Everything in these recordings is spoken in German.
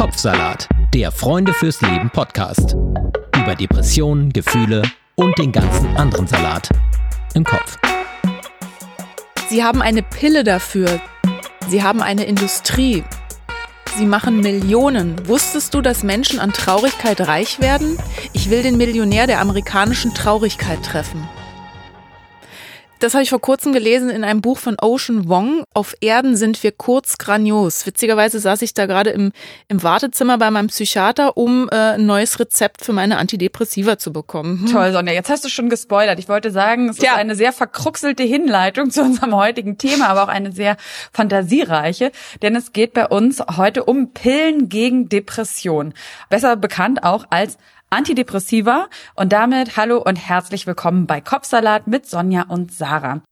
Kopfsalat, der Freunde fürs Leben Podcast. Über Depressionen, Gefühle und den ganzen anderen Salat im Kopf. Sie haben eine Pille dafür. Sie haben eine Industrie. Sie machen Millionen. Wusstest du, dass Menschen an Traurigkeit reich werden? Ich will den Millionär der amerikanischen Traurigkeit treffen. Das habe ich vor kurzem gelesen in einem Buch von Ocean Wong. Auf Erden sind wir kurz grandios. Witzigerweise saß ich da gerade im, im Wartezimmer bei meinem Psychiater, um äh, ein neues Rezept für meine Antidepressiva zu bekommen. Hm. Toll, Sonja. Jetzt hast du schon gespoilert. Ich wollte sagen, es ja. ist eine sehr verkruxelte Hinleitung zu unserem heutigen Thema, aber auch eine sehr fantasiereiche, denn es geht bei uns heute um Pillen gegen Depression. Besser bekannt auch als Antidepressiva. Und damit hallo und herzlich willkommen bei Kopfsalat mit Sonja und Sarah.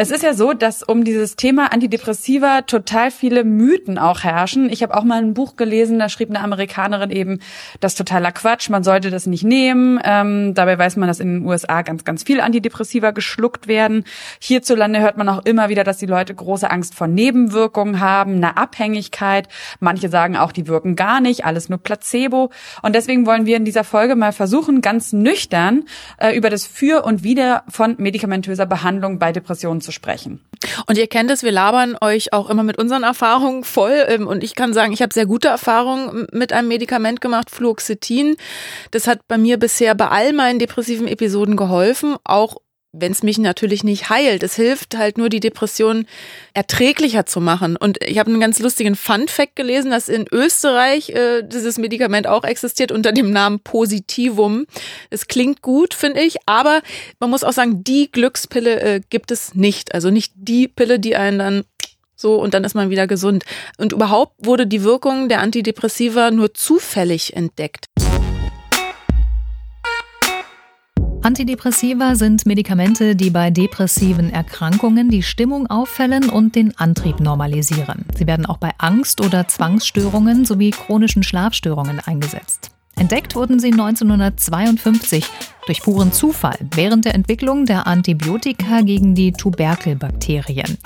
Es ist ja so, dass um dieses Thema Antidepressiva total viele Mythen auch herrschen. Ich habe auch mal ein Buch gelesen, da schrieb eine Amerikanerin eben, das totaler Quatsch, man sollte das nicht nehmen. Ähm, dabei weiß man, dass in den USA ganz, ganz viel Antidepressiva geschluckt werden. Hierzulande hört man auch immer wieder, dass die Leute große Angst vor Nebenwirkungen haben, eine Abhängigkeit. Manche sagen auch, die wirken gar nicht, alles nur Placebo. Und deswegen wollen wir in dieser Folge mal versuchen, ganz nüchtern äh, über das Für und Wider von medikamentöser Behandlung bei Depressionen zu sprechen. Und ihr kennt es, wir labern euch auch immer mit unseren Erfahrungen voll. Ähm, und ich kann sagen, ich habe sehr gute Erfahrungen mit einem Medikament gemacht, Fluoxetin. Das hat bei mir bisher bei all meinen depressiven Episoden geholfen, auch wenn es mich natürlich nicht heilt. Es hilft halt nur, die Depression erträglicher zu machen. Und ich habe einen ganz lustigen Fun-Fact gelesen, dass in Österreich äh, dieses Medikament auch existiert unter dem Namen Positivum. Es klingt gut, finde ich, aber man muss auch sagen, die Glückspille äh, gibt es nicht. Also nicht die Pille, die einen dann so und dann ist man wieder gesund. Und überhaupt wurde die Wirkung der Antidepressiva nur zufällig entdeckt. Antidepressiva sind Medikamente, die bei depressiven Erkrankungen die Stimmung auffällen und den Antrieb normalisieren. Sie werden auch bei Angst- oder Zwangsstörungen sowie chronischen Schlafstörungen eingesetzt. Entdeckt wurden sie 1952 durch puren Zufall während der Entwicklung der Antibiotika gegen die Tuberkelbakterien.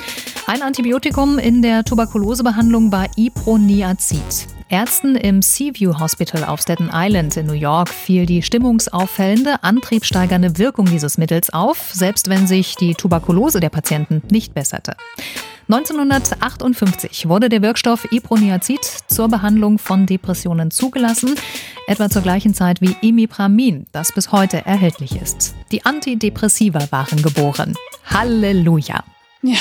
Ein Antibiotikum in der Tuberkulosebehandlung war Iproniazid. Ärzten im Seaview Hospital auf Staten Island in New York fiel die stimmungsauffällende, antriebssteigernde Wirkung dieses Mittels auf, selbst wenn sich die Tuberkulose der Patienten nicht besserte. 1958 wurde der Wirkstoff Iproniazid zur Behandlung von Depressionen zugelassen, etwa zur gleichen Zeit wie Imipramin, das bis heute erhältlich ist. Die Antidepressiva waren geboren. Halleluja! Ja,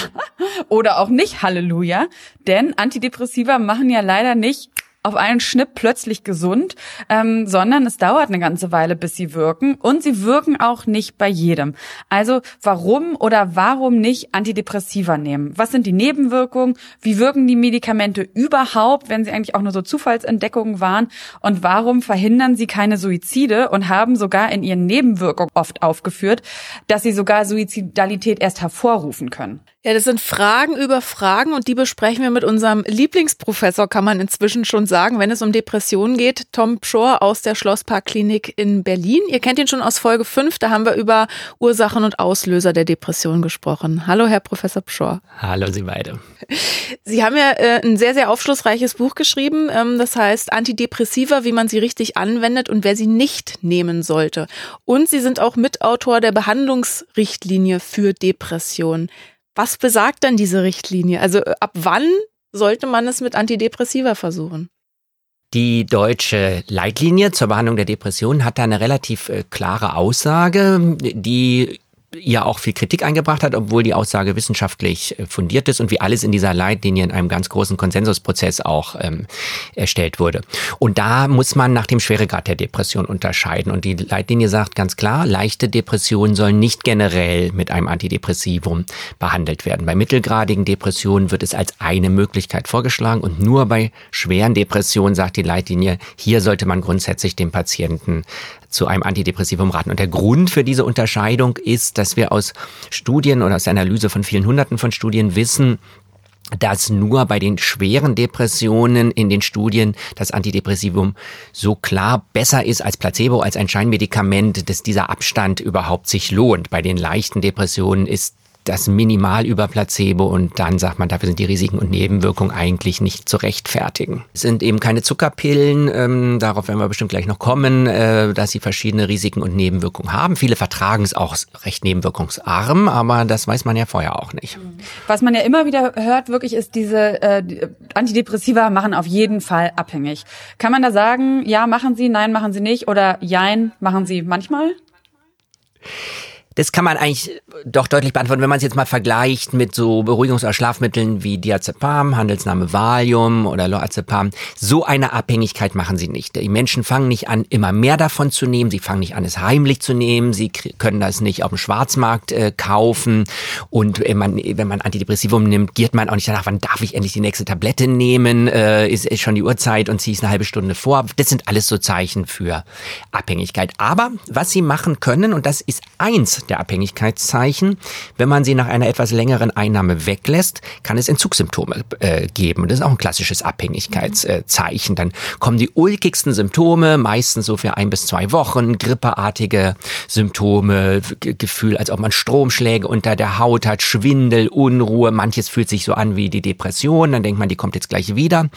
oder auch nicht Halleluja, denn Antidepressiva machen ja leider nicht auf einen Schnipp plötzlich gesund, ähm, sondern es dauert eine ganze Weile, bis sie wirken und sie wirken auch nicht bei jedem. Also warum oder warum nicht Antidepressiva nehmen? Was sind die Nebenwirkungen? Wie wirken die Medikamente überhaupt, wenn sie eigentlich auch nur so Zufallsentdeckungen waren? Und warum verhindern sie keine Suizide und haben sogar in ihren Nebenwirkungen oft aufgeführt, dass sie sogar Suizidalität erst hervorrufen können? Ja, das sind Fragen über Fragen und die besprechen wir mit unserem Lieblingsprofessor, kann man inzwischen schon sagen, wenn es um Depressionen geht. Tom Pschor aus der Schlossparkklinik in Berlin. Ihr kennt ihn schon aus Folge 5, da haben wir über Ursachen und Auslöser der Depression gesprochen. Hallo, Herr Professor Pschor. Hallo, Sie beide. Sie haben ja äh, ein sehr, sehr aufschlussreiches Buch geschrieben, ähm, das heißt Antidepressiva, wie man sie richtig anwendet und wer sie nicht nehmen sollte. Und Sie sind auch Mitautor der Behandlungsrichtlinie für Depressionen. Was besagt denn diese Richtlinie? Also äh, ab wann sollte man es mit Antidepressiva versuchen? Die deutsche Leitlinie zur Behandlung der Depression hat da eine relativ äh, klare Aussage, die ja auch viel Kritik eingebracht hat, obwohl die Aussage wissenschaftlich äh, fundiert ist und wie alles in dieser Leitlinie in einem ganz großen Konsensusprozess auch ähm, erstellt wurde. Und da muss man nach dem Schweregrad der Depression unterscheiden. Und die Leitlinie sagt ganz klar, leichte Depressionen sollen nicht generell mit einem Antidepressivum behandelt werden. Bei mittelgradigen Depressionen wird es als eine Möglichkeit vorgeschlagen und nur bei schweren Depressionen sagt die Leitlinie, hier sollte man grundsätzlich dem Patienten zu einem Antidepressivum raten. Und der Grund für diese Unterscheidung ist, dass wir aus Studien oder aus der Analyse von vielen Hunderten von Studien wissen, dass nur bei den schweren Depressionen in den Studien das Antidepressivum so klar besser ist als Placebo, als ein Scheinmedikament, dass dieser Abstand überhaupt sich lohnt. Bei den leichten Depressionen ist das minimal über Placebo und dann sagt man, dafür sind die Risiken und Nebenwirkungen eigentlich nicht zu rechtfertigen. Es sind eben keine Zuckerpillen, ähm, darauf werden wir bestimmt gleich noch kommen, äh, dass sie verschiedene Risiken und Nebenwirkungen haben. Viele vertragen es auch recht nebenwirkungsarm, aber das weiß man ja vorher auch nicht. Was man ja immer wieder hört, wirklich ist diese äh, Antidepressiva machen auf jeden Fall abhängig. Kann man da sagen, ja, machen sie, nein, machen sie nicht oder jein, machen sie manchmal? Das kann man eigentlich doch deutlich beantworten, wenn man es jetzt mal vergleicht mit so Beruhigungs- oder Schlafmitteln wie Diazepam, Handelsname Valium oder Lorazepam. So eine Abhängigkeit machen sie nicht. Die Menschen fangen nicht an, immer mehr davon zu nehmen. Sie fangen nicht an, es heimlich zu nehmen. Sie können das nicht auf dem Schwarzmarkt äh, kaufen. Und wenn man, wenn man Antidepressivum nimmt, giert man auch nicht danach, wann darf ich endlich die nächste Tablette nehmen? Äh, ist, ist schon die Uhrzeit und ziehe es eine halbe Stunde vor. Das sind alles so Zeichen für Abhängigkeit. Aber was sie machen können, und das ist eins der Abhängigkeitszeichen. Wenn man sie nach einer etwas längeren Einnahme weglässt, kann es Entzugssymptome äh, geben. Das ist auch ein klassisches Abhängigkeitszeichen. Dann kommen die ulkigsten Symptome, meistens so für ein bis zwei Wochen, grippeartige Symptome, Gefühl, als ob man Stromschläge unter der Haut hat, Schwindel, Unruhe. Manches fühlt sich so an wie die Depression. Dann denkt man, die kommt jetzt gleich wieder.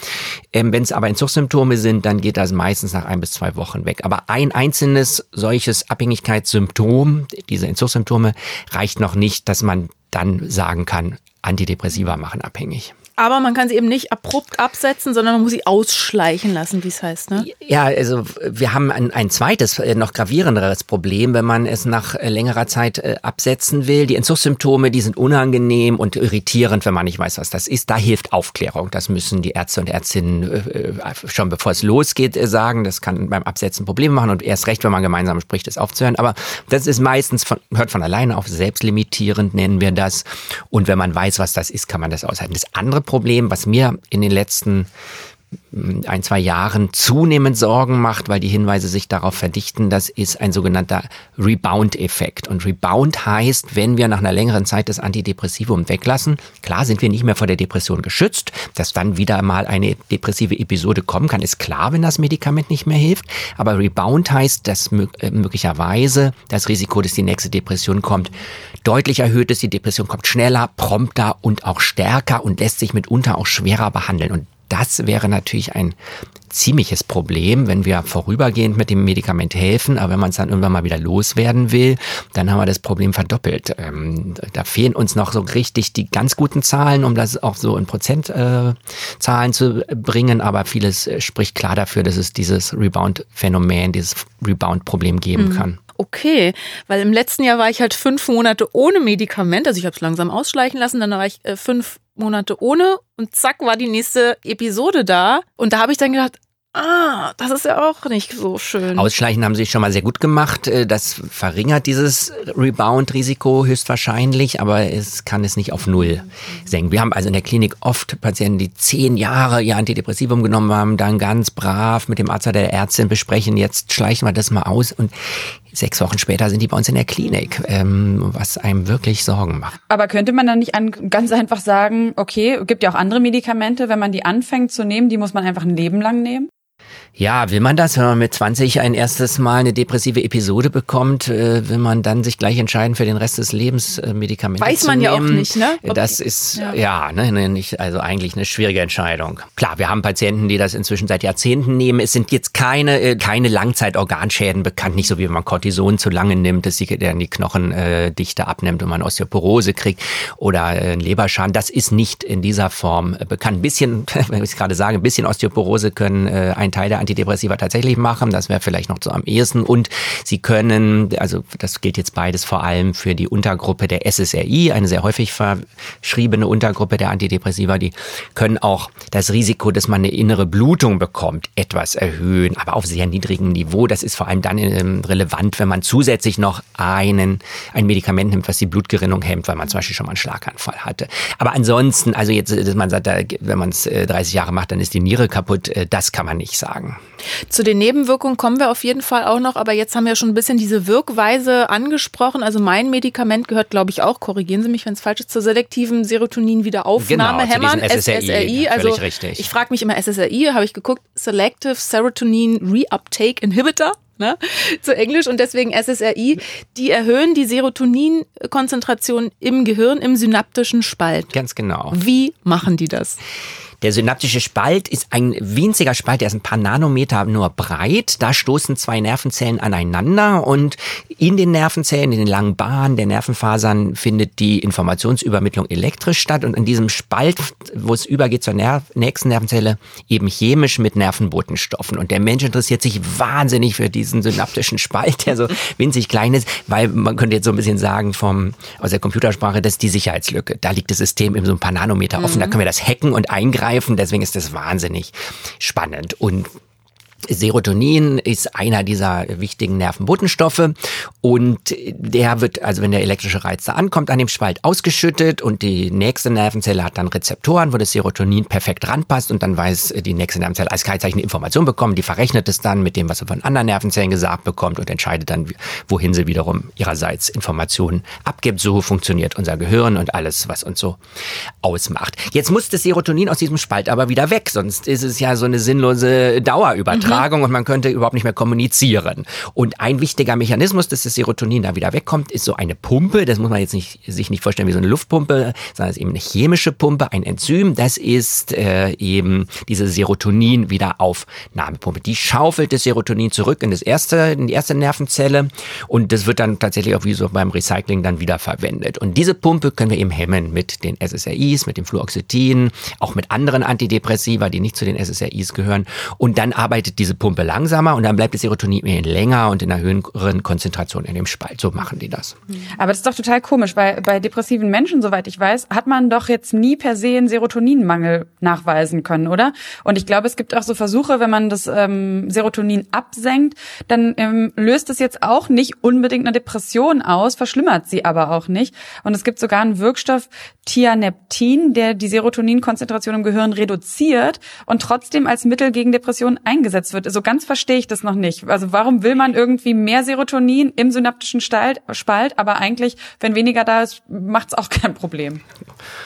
Ähm, Wenn es aber Entzugssymptome sind, dann geht das meistens nach ein bis zwei Wochen weg. Aber ein einzelnes solches Abhängigkeitssymptom, diese Entzugssymptome, reicht noch nicht, dass man dann sagen kann, Antidepressiva machen abhängig. Aber man kann sie eben nicht abrupt absetzen, sondern man muss sie ausschleichen lassen, wie es heißt. Ne? Ja, also wir haben ein, ein zweites, äh, noch gravierenderes Problem, wenn man es nach äh, längerer Zeit äh, absetzen will. Die Entzugssymptome, die sind unangenehm und irritierend, wenn man nicht weiß, was das ist. Da hilft Aufklärung. Das müssen die Ärzte und Ärztinnen schon bevor es losgeht sagen. Das kann beim Absetzen Probleme machen und erst recht, wenn man gemeinsam spricht, es aufzuhören. Aber das ist meistens, von, hört von alleine auf, selbstlimitierend nennen wir das. Und wenn man weiß, was das ist, kann man das aushalten. Das andere Problem, was mir in den letzten ein, zwei Jahren zunehmend Sorgen macht, weil die Hinweise sich darauf verdichten, das ist ein sogenannter Rebound-Effekt. Und Rebound heißt, wenn wir nach einer längeren Zeit das Antidepressivum weglassen, klar sind wir nicht mehr vor der Depression geschützt, dass dann wieder mal eine depressive Episode kommen kann, ist klar, wenn das Medikament nicht mehr hilft. Aber Rebound heißt, dass möglicherweise das Risiko, dass die nächste Depression kommt, deutlich erhöht ist. Die Depression kommt schneller, prompter und auch stärker und lässt sich mitunter auch schwerer behandeln. Und das wäre natürlich ein ziemliches Problem, wenn wir vorübergehend mit dem Medikament helfen, aber wenn man es dann irgendwann mal wieder loswerden will, dann haben wir das Problem verdoppelt. Ähm, da fehlen uns noch so richtig die ganz guten Zahlen, um das auch so in Prozentzahlen äh, zu bringen, aber vieles äh, spricht klar dafür, dass es dieses Rebound-Phänomen, dieses Rebound-Problem geben mhm. kann. Okay, weil im letzten Jahr war ich halt fünf Monate ohne Medikament, also ich habe es langsam ausschleichen lassen, dann war ich äh, fünf Monate ohne und zack war die nächste Episode da und da habe ich dann gedacht, Ah, das ist ja auch nicht so schön. Ausschleichen haben sie schon mal sehr gut gemacht. Äh, das verringert dieses Rebound-Risiko höchstwahrscheinlich, aber es kann es nicht auf Null senken. Wir haben also in der Klinik oft Patienten, die zehn Jahre ihr Antidepressivum genommen haben, dann ganz brav mit dem Arzt oder der Ärztin besprechen, jetzt schleichen wir das mal aus und sechs Wochen später sind die bei uns in der Klinik, ähm, was einem wirklich Sorgen macht. Aber könnte man dann nicht an, ganz einfach sagen, okay, gibt ja auch andere Medikamente, wenn man die anfängt zu nehmen, die muss man einfach ein Leben lang nehmen? Ja, will man das, wenn man mit 20 ein erstes Mal eine depressive Episode bekommt, äh, will man dann sich gleich entscheiden für den Rest des Lebens äh, Medikamente Weiß man ja auch nicht, ne? Ob das ist ja, ja ne, ne, nicht, also eigentlich eine schwierige Entscheidung. Klar, wir haben Patienten, die das inzwischen seit Jahrzehnten nehmen. Es sind jetzt keine äh, keine Langzeitorganschäden bekannt, nicht so wie wenn man Cortison zu lange nimmt, dass die, dann die Knochendichte abnimmt und man Osteoporose kriegt oder äh, einen Leberschaden. Das ist nicht in dieser Form äh, bekannt. Ein bisschen, wenn ich gerade sage, ein bisschen Osteoporose können äh, ein Teil der Antidepressiva tatsächlich machen. Das wäre vielleicht noch so am ehesten. Und sie können, also das gilt jetzt beides vor allem für die Untergruppe der SSRI, eine sehr häufig verschriebene Untergruppe der Antidepressiva, die können auch das Risiko, dass man eine innere Blutung bekommt, etwas erhöhen, aber auf sehr niedrigem Niveau. Das ist vor allem dann ähm, relevant, wenn man zusätzlich noch einen, ein Medikament nimmt, was die Blutgerinnung hemmt, weil man zum Beispiel schon mal einen Schlaganfall hatte. Aber ansonsten, also jetzt, dass man sagt, wenn man es 30 Jahre macht, dann ist die Niere kaputt, äh, das kann man nicht sagen. Zu den Nebenwirkungen kommen wir auf jeden Fall auch noch, aber jetzt haben wir schon ein bisschen diese Wirkweise angesprochen. Also mein Medikament gehört, glaube ich, auch, korrigieren Sie mich, wenn es falsch ist, zur selektiven Serotonin-Wiederaufnahme genau, hämmern. SSRI. SSRI. Also richtig. ich frage mich immer, SSRI, habe ich geguckt, Selective Serotonin Reuptake Inhibitor. ne? zu Englisch und deswegen SSRI, die erhöhen die Serotoninkonzentration im Gehirn, im synaptischen Spalt. Ganz genau. Wie machen die das? Der synaptische Spalt ist ein winziger Spalt, der ist ein paar Nanometer nur breit. Da stoßen zwei Nervenzellen aneinander und in den Nervenzellen, in den langen Bahnen der Nervenfasern findet die Informationsübermittlung elektrisch statt und in diesem Spalt, wo es übergeht zur Nerv nächsten Nervenzelle, eben chemisch mit Nervenbotenstoffen. Und der Mensch interessiert sich wahnsinnig für diesen synaptischen Spalt, der so winzig klein ist, weil man könnte jetzt so ein bisschen sagen vom, aus der Computersprache, das ist die Sicherheitslücke. Da liegt das System eben so ein paar Nanometer offen, mhm. da können wir das hacken und eingreifen greifen. Deswegen ist das wahnsinnig spannend. Und Serotonin ist einer dieser wichtigen Nervenbotenstoffe und der wird, also wenn der elektrische Reiz da ankommt, an dem Spalt ausgeschüttet und die nächste Nervenzelle hat dann Rezeptoren, wo das Serotonin perfekt ranpasst und dann weiß die nächste Nervenzelle als Kennzeichen Information bekommen, die verrechnet es dann mit dem, was sie von anderen Nervenzellen gesagt bekommt und entscheidet dann, wohin sie wiederum ihrerseits Informationen abgibt. So funktioniert unser Gehirn und alles, was uns so ausmacht. Jetzt muss das Serotonin aus diesem Spalt aber wieder weg, sonst ist es ja so eine sinnlose Dauerübertragung. Mhm. Übertragung und man könnte überhaupt nicht mehr kommunizieren. Und ein wichtiger Mechanismus, dass das Serotonin da wieder wegkommt, ist so eine Pumpe. Das muss man jetzt nicht, sich nicht vorstellen wie so eine Luftpumpe, sondern es ist eben eine chemische Pumpe, ein Enzym. Das ist äh, eben diese Serotonin-Wiederaufnahmepumpe. Die schaufelt das Serotonin zurück in das erste, in die erste Nervenzelle und das wird dann tatsächlich auch wie so beim Recycling dann wieder verwendet. Und diese Pumpe können wir eben hemmen mit den SSRIs, mit dem Fluoxetin, auch mit anderen Antidepressiva, die nicht zu den SSRIs gehören. Und dann arbeitet diese Pumpe langsamer und dann bleibt das Serotonin länger und in einer höheren Konzentration in dem Spalt. So machen die das. Aber das ist doch total komisch, weil bei depressiven Menschen, soweit ich weiß, hat man doch jetzt nie per se einen Serotoninmangel nachweisen können, oder? Und ich glaube, es gibt auch so Versuche, wenn man das ähm, Serotonin absenkt, dann ähm, löst es jetzt auch nicht unbedingt eine Depression aus, verschlimmert sie aber auch nicht. Und es gibt sogar einen Wirkstoff, Tianeptin, der die Serotoninkonzentration im Gehirn reduziert und trotzdem als Mittel gegen Depressionen eingesetzt wird. So ganz verstehe ich das noch nicht. Also warum will man irgendwie mehr Serotonin im synaptischen Spalt, aber eigentlich, wenn weniger da ist, macht es auch kein Problem.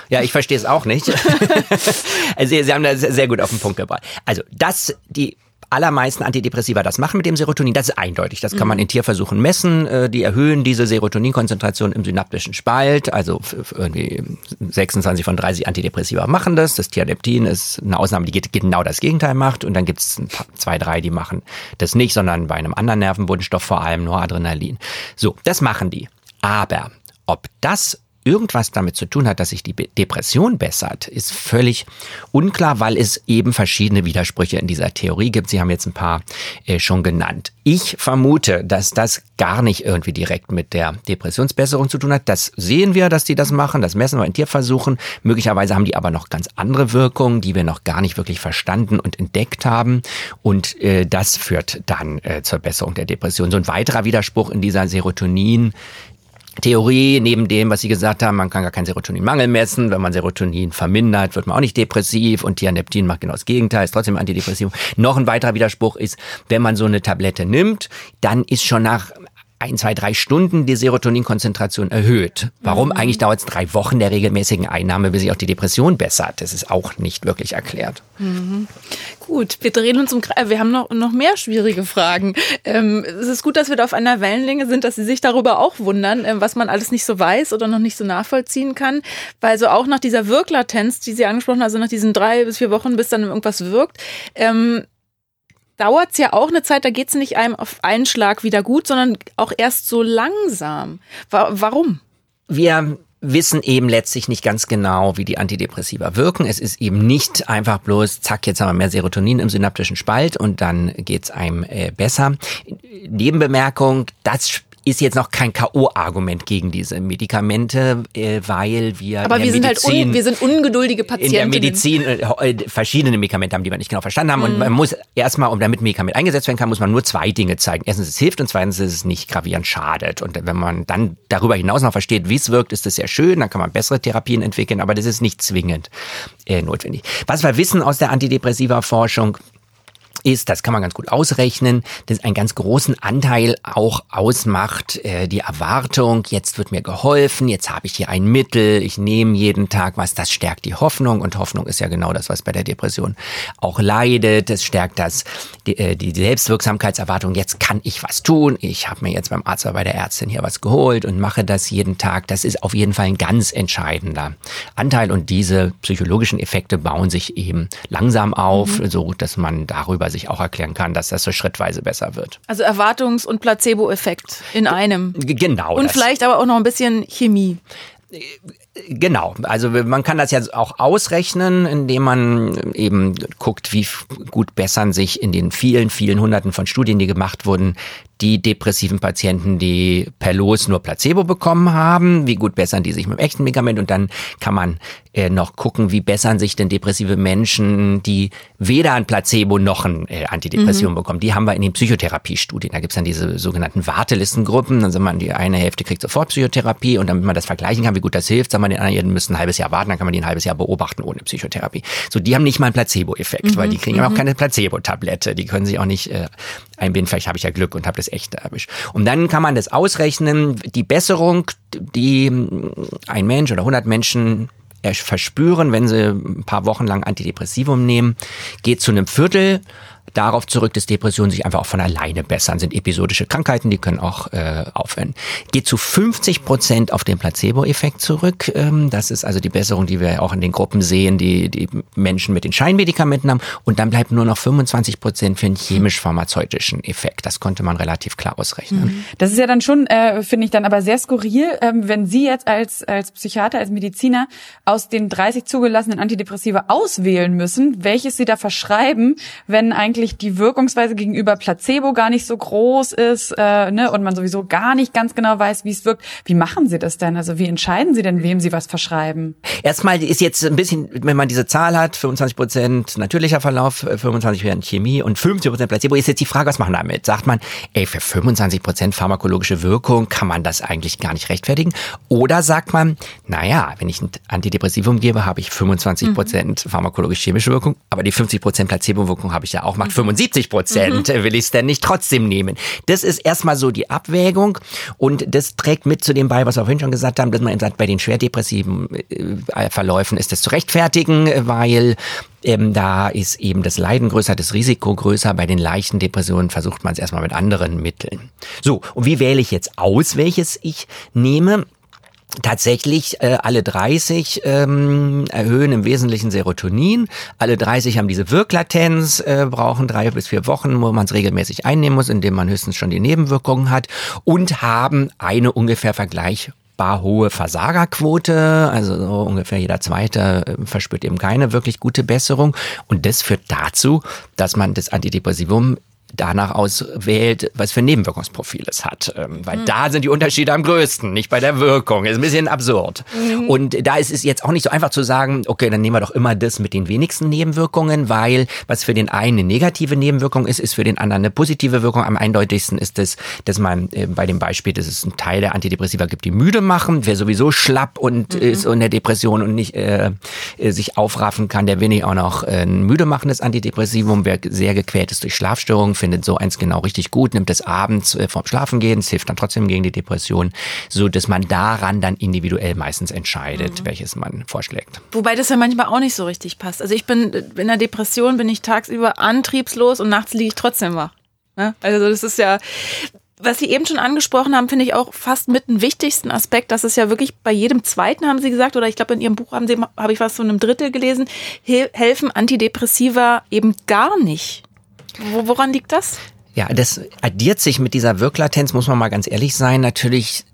Ja, ich verstehe es auch nicht. also, Sie haben da sehr gut auf den Punkt gebracht. Also das, die allermeisten Antidepressiva das machen mit dem Serotonin, das ist eindeutig. Das kann man mhm. in Tierversuchen messen. Äh, die erhöhen diese Serotoninkonzentration im synaptischen Spalt. Also irgendwie 26 von 30 Antidepressiva machen das. Das Tiadeptin ist eine Ausnahme, die genau das Gegenteil macht. Und dann gibt es zwei, drei, die machen das nicht, sondern bei einem anderen Nervenbotenstoff vor allem nur Adrenalin. So, das machen die. Aber ob das irgendwas damit zu tun hat, dass sich die Depression bessert, ist völlig unklar, weil es eben verschiedene Widersprüche in dieser Theorie gibt. Sie haben jetzt ein paar äh, schon genannt. Ich vermute, dass das gar nicht irgendwie direkt mit der Depressionsbesserung zu tun hat. Das sehen wir, dass die das machen, das messen wir in Tierversuchen. Möglicherweise haben die aber noch ganz andere Wirkungen, die wir noch gar nicht wirklich verstanden und entdeckt haben. Und äh, das führt dann äh, zur Besserung der Depression. So ein weiterer Widerspruch in dieser Serotonin Theorie, neben dem, was Sie gesagt haben, man kann gar keinen Serotoninmangel messen. Wenn man Serotonin vermindert, wird man auch nicht depressiv und Tianeptin macht genau das Gegenteil, ist trotzdem antidepressiv. Noch ein weiterer Widerspruch ist, wenn man so eine Tablette nimmt, dann ist schon nach ein, zwei, drei Stunden die Serotoninkonzentration erhöht. Warum? Mhm. Eigentlich dauert es drei Wochen der regelmäßigen Einnahme, bis sich auch die Depression bessert. Das ist auch nicht wirklich erklärt. Mhm. Gut, wir drehen uns um, wir haben noch, noch mehr schwierige Fragen. Ähm, es ist gut, dass wir da auf einer Wellenlänge sind, dass Sie sich darüber auch wundern, äh, was man alles nicht so weiß oder noch nicht so nachvollziehen kann. Weil so auch nach dieser Wirklatenz, die Sie angesprochen haben, also nach diesen drei bis vier Wochen, bis dann irgendwas wirkt, ähm, dauert es ja auch eine Zeit, da geht es nicht einem auf einen Schlag wieder gut, sondern auch erst so langsam. Warum? Wir wissen eben letztlich nicht ganz genau, wie die Antidepressiva wirken. Es ist eben nicht einfach bloß, zack, jetzt haben wir mehr Serotonin im synaptischen Spalt und dann geht's einem äh, besser. Nebenbemerkung, das ist jetzt noch kein K.O.-Argument gegen diese Medikamente, äh, weil wir. Aber wir sind Medizin, halt un, wir sind ungeduldige Patienten. In der Medizin äh, äh, verschiedene Medikamente haben, die wir nicht genau verstanden haben. Mhm. Und man muss erstmal, um damit ein Medikament eingesetzt werden kann, muss man nur zwei Dinge zeigen. Erstens, es hilft und zweitens, es nicht gravierend schadet. Und wenn man dann darüber hinaus noch versteht, wie es wirkt, ist das sehr schön. Dann kann man bessere Therapien entwickeln, aber das ist nicht zwingend äh, notwendig. Was wir wissen aus der Antidepressiva-Forschung, ist, das kann man ganz gut ausrechnen, dass einen ganz großen Anteil auch ausmacht äh, die Erwartung, jetzt wird mir geholfen, jetzt habe ich hier ein Mittel, ich nehme jeden Tag was, das stärkt die Hoffnung und Hoffnung ist ja genau das, was bei der Depression auch leidet, es stärkt das die, äh, die Selbstwirksamkeitserwartung, jetzt kann ich was tun, ich habe mir jetzt beim Arzt oder bei der Ärztin hier was geholt und mache das jeden Tag, das ist auf jeden Fall ein ganz entscheidender Anteil und diese psychologischen Effekte bauen sich eben langsam auf, mhm. so dass man darüber sich auch erklären kann, dass das so schrittweise besser wird. Also Erwartungs- und Placebo-Effekt in einem. Genau. Und vielleicht aber auch noch ein bisschen Chemie. Genau, also man kann das ja auch ausrechnen, indem man eben guckt, wie gut bessern sich in den vielen, vielen Hunderten von Studien, die gemacht wurden, die depressiven Patienten, die per Los nur Placebo bekommen haben, wie gut bessern die sich mit dem echten Medikament und dann kann man äh, noch gucken, wie bessern sich denn depressive Menschen, die weder ein Placebo noch ein äh, Antidepressium mhm. bekommen. Die haben wir in den Psychotherapiestudien. Da gibt's dann diese sogenannten Wartelistengruppen. Dann sagt man, die eine Hälfte kriegt sofort Psychotherapie und damit man das vergleichen kann, wie gut das hilft, sagt man, den anderen müssen ein halbes Jahr warten, dann kann man die ein halbes Jahr beobachten ohne Psychotherapie. So, die haben nicht mal einen Placebo-Effekt, mhm. weil die kriegen mhm. auch keine Placebo-Tablette. Die können sich auch nicht äh, einbinden. Vielleicht habe ich ja Glück und habe das echt erwischt. Und dann kann man das ausrechnen, die Besserung, die ein Mensch oder 100 Menschen verspüren, wenn sie ein paar Wochen lang Antidepressivum nehmen, geht zu einem Viertel darauf zurück, dass Depressionen sich einfach auch von alleine bessern. Sind episodische Krankheiten, die können auch äh, aufhören. Geht zu 50 Prozent auf den Placebo-Effekt zurück. Ähm, das ist also die Besserung, die wir auch in den Gruppen sehen, die die Menschen mit den Scheinmedikamenten haben. Und dann bleibt nur noch 25 Prozent für einen chemisch-pharmazeutischen Effekt. Das konnte man relativ klar ausrechnen. Mhm. Das ist ja dann schon, äh, finde ich dann aber sehr skurril, ähm, wenn Sie jetzt als, als Psychiater, als Mediziner aus den 30 zugelassenen Antidepressiva auswählen müssen, welches Sie da verschreiben, wenn eigentlich eigentlich die Wirkungsweise gegenüber Placebo gar nicht so groß ist äh, ne, und man sowieso gar nicht ganz genau weiß, wie es wirkt. Wie machen Sie das denn? Also wie entscheiden Sie denn, wem Sie was verschreiben? Erstmal ist jetzt ein bisschen, wenn man diese Zahl hat, 25 Prozent natürlicher Verlauf, 25 während Chemie und 50 Prozent Placebo, ist jetzt die Frage, was machen wir damit? Sagt man, ey, für 25 Prozent pharmakologische Wirkung kann man das eigentlich gar nicht rechtfertigen? Oder sagt man, naja, wenn ich ein Antidepressivum gebe, habe ich 25 Prozent mhm. pharmakologisch-chemische Wirkung, aber die 50 Prozent Placebo-Wirkung habe ich ja auch. Macht 75 Prozent, mhm. will ich es denn nicht trotzdem nehmen? Das ist erstmal so die Abwägung und das trägt mit zu dem bei, was wir vorhin schon gesagt haben, dass man sagt, bei den schwerdepressiven äh, Verläufen ist das zu rechtfertigen, weil ähm, da ist eben das Leiden größer, das Risiko größer. Bei den leichten Depressionen versucht man es erstmal mit anderen Mitteln. So, und wie wähle ich jetzt aus, welches ich nehme? Tatsächlich äh, alle 30 ähm, erhöhen im Wesentlichen Serotonin. Alle 30 haben diese Wirklatenz, äh, brauchen drei bis vier Wochen, wo man es regelmäßig einnehmen muss, indem man höchstens schon die Nebenwirkungen hat und haben eine ungefähr vergleichbar hohe Versagerquote, also so ungefähr jeder zweite äh, verspürt eben keine wirklich gute Besserung. Und das führt dazu, dass man das Antidepressivum danach auswählt, was für ein Nebenwirkungsprofil es hat. Ähm, weil mhm. da sind die Unterschiede am größten, nicht bei der Wirkung. Ist ein bisschen absurd. Mhm. Und da ist es jetzt auch nicht so einfach zu sagen, okay, dann nehmen wir doch immer das mit den wenigsten Nebenwirkungen, weil was für den einen eine negative Nebenwirkung ist, ist für den anderen eine positive Wirkung. Am eindeutigsten ist es, dass man äh, bei dem Beispiel, dass es einen Teil der Antidepressiva gibt, die müde machen. Wer sowieso schlapp und mhm. ist in der Depression und nicht äh, äh sich aufraffen kann, der will nicht auch noch äh, ein müde machendes Antidepressivum. Wer sehr gequält ist durch Schlafstörungen, findet so eins genau richtig gut, nimmt es abends äh, vorm Schlafengehen, es hilft dann trotzdem gegen die Depression, so dass man daran dann individuell meistens entscheidet, mhm. welches man vorschlägt. Wobei das ja manchmal auch nicht so richtig passt. Also ich bin in der Depression bin ich tagsüber antriebslos und nachts liege ich trotzdem wach. Ne? Also das ist ja, was Sie eben schon angesprochen haben, finde ich auch fast mit dem wichtigsten Aspekt, dass es ja wirklich bei jedem zweiten, haben Sie gesagt, oder ich glaube in Ihrem Buch haben Sie, habe ich was von einem Drittel gelesen, helfen Antidepressiva eben gar nicht. Woran liegt das? Ja, das addiert sich mit dieser Wirklatenz, muss man mal ganz ehrlich sein, natürlich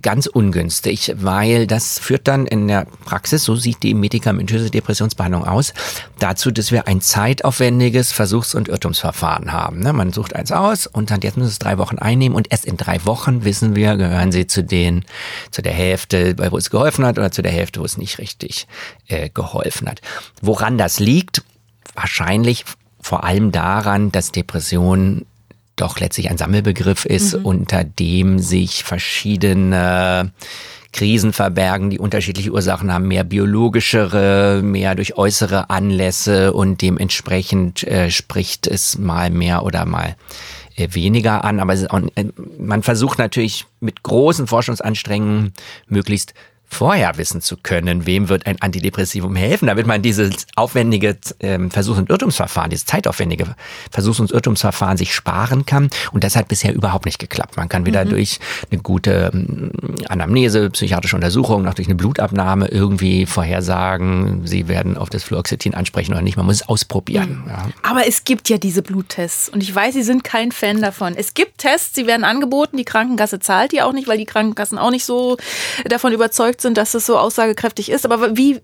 ganz ungünstig, weil das führt dann in der Praxis, so sieht die medikamentöse Depressionsbehandlung aus, dazu, dass wir ein zeitaufwendiges Versuchs- und Irrtumsverfahren haben. Ne, man sucht eins aus und dann jetzt müssen es drei Wochen einnehmen und erst in drei Wochen wissen wir, gehören sie zu den, zu der Hälfte, wo es geholfen hat oder zu der Hälfte, wo es nicht richtig äh, geholfen hat. Woran das liegt? Wahrscheinlich vor allem daran, dass Depression doch letztlich ein Sammelbegriff ist, mhm. unter dem sich verschiedene Krisen verbergen, die unterschiedliche Ursachen haben, mehr biologischere, mehr durch äußere Anlässe und dementsprechend äh, spricht es mal mehr oder mal äh, weniger an, aber auch, äh, man versucht natürlich mit großen Forschungsanstrengungen möglichst vorher wissen zu können, wem wird ein Antidepressivum helfen, damit man dieses aufwendige ähm, Versuchs- und Irrtumsverfahren, dieses zeitaufwendige Versuchs- und Irrtumsverfahren sich sparen kann. Und das hat bisher überhaupt nicht geklappt. Man kann weder mhm. durch eine gute ähm, Anamnese, psychiatrische Untersuchung, noch durch eine Blutabnahme irgendwie vorhersagen, sie werden auf das Fluoxetin ansprechen oder nicht. Man muss es ausprobieren. Mhm. Ja. Aber es gibt ja diese Bluttests. Und ich weiß, Sie sind kein Fan davon. Es gibt Tests, sie werden angeboten, die Krankenkasse zahlt die auch nicht, weil die Krankenkassen auch nicht so davon überzeugt sind, dass es so aussagekräftig ist. Aber wie,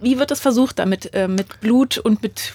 wie wird das versucht damit, äh, mit Blut und mit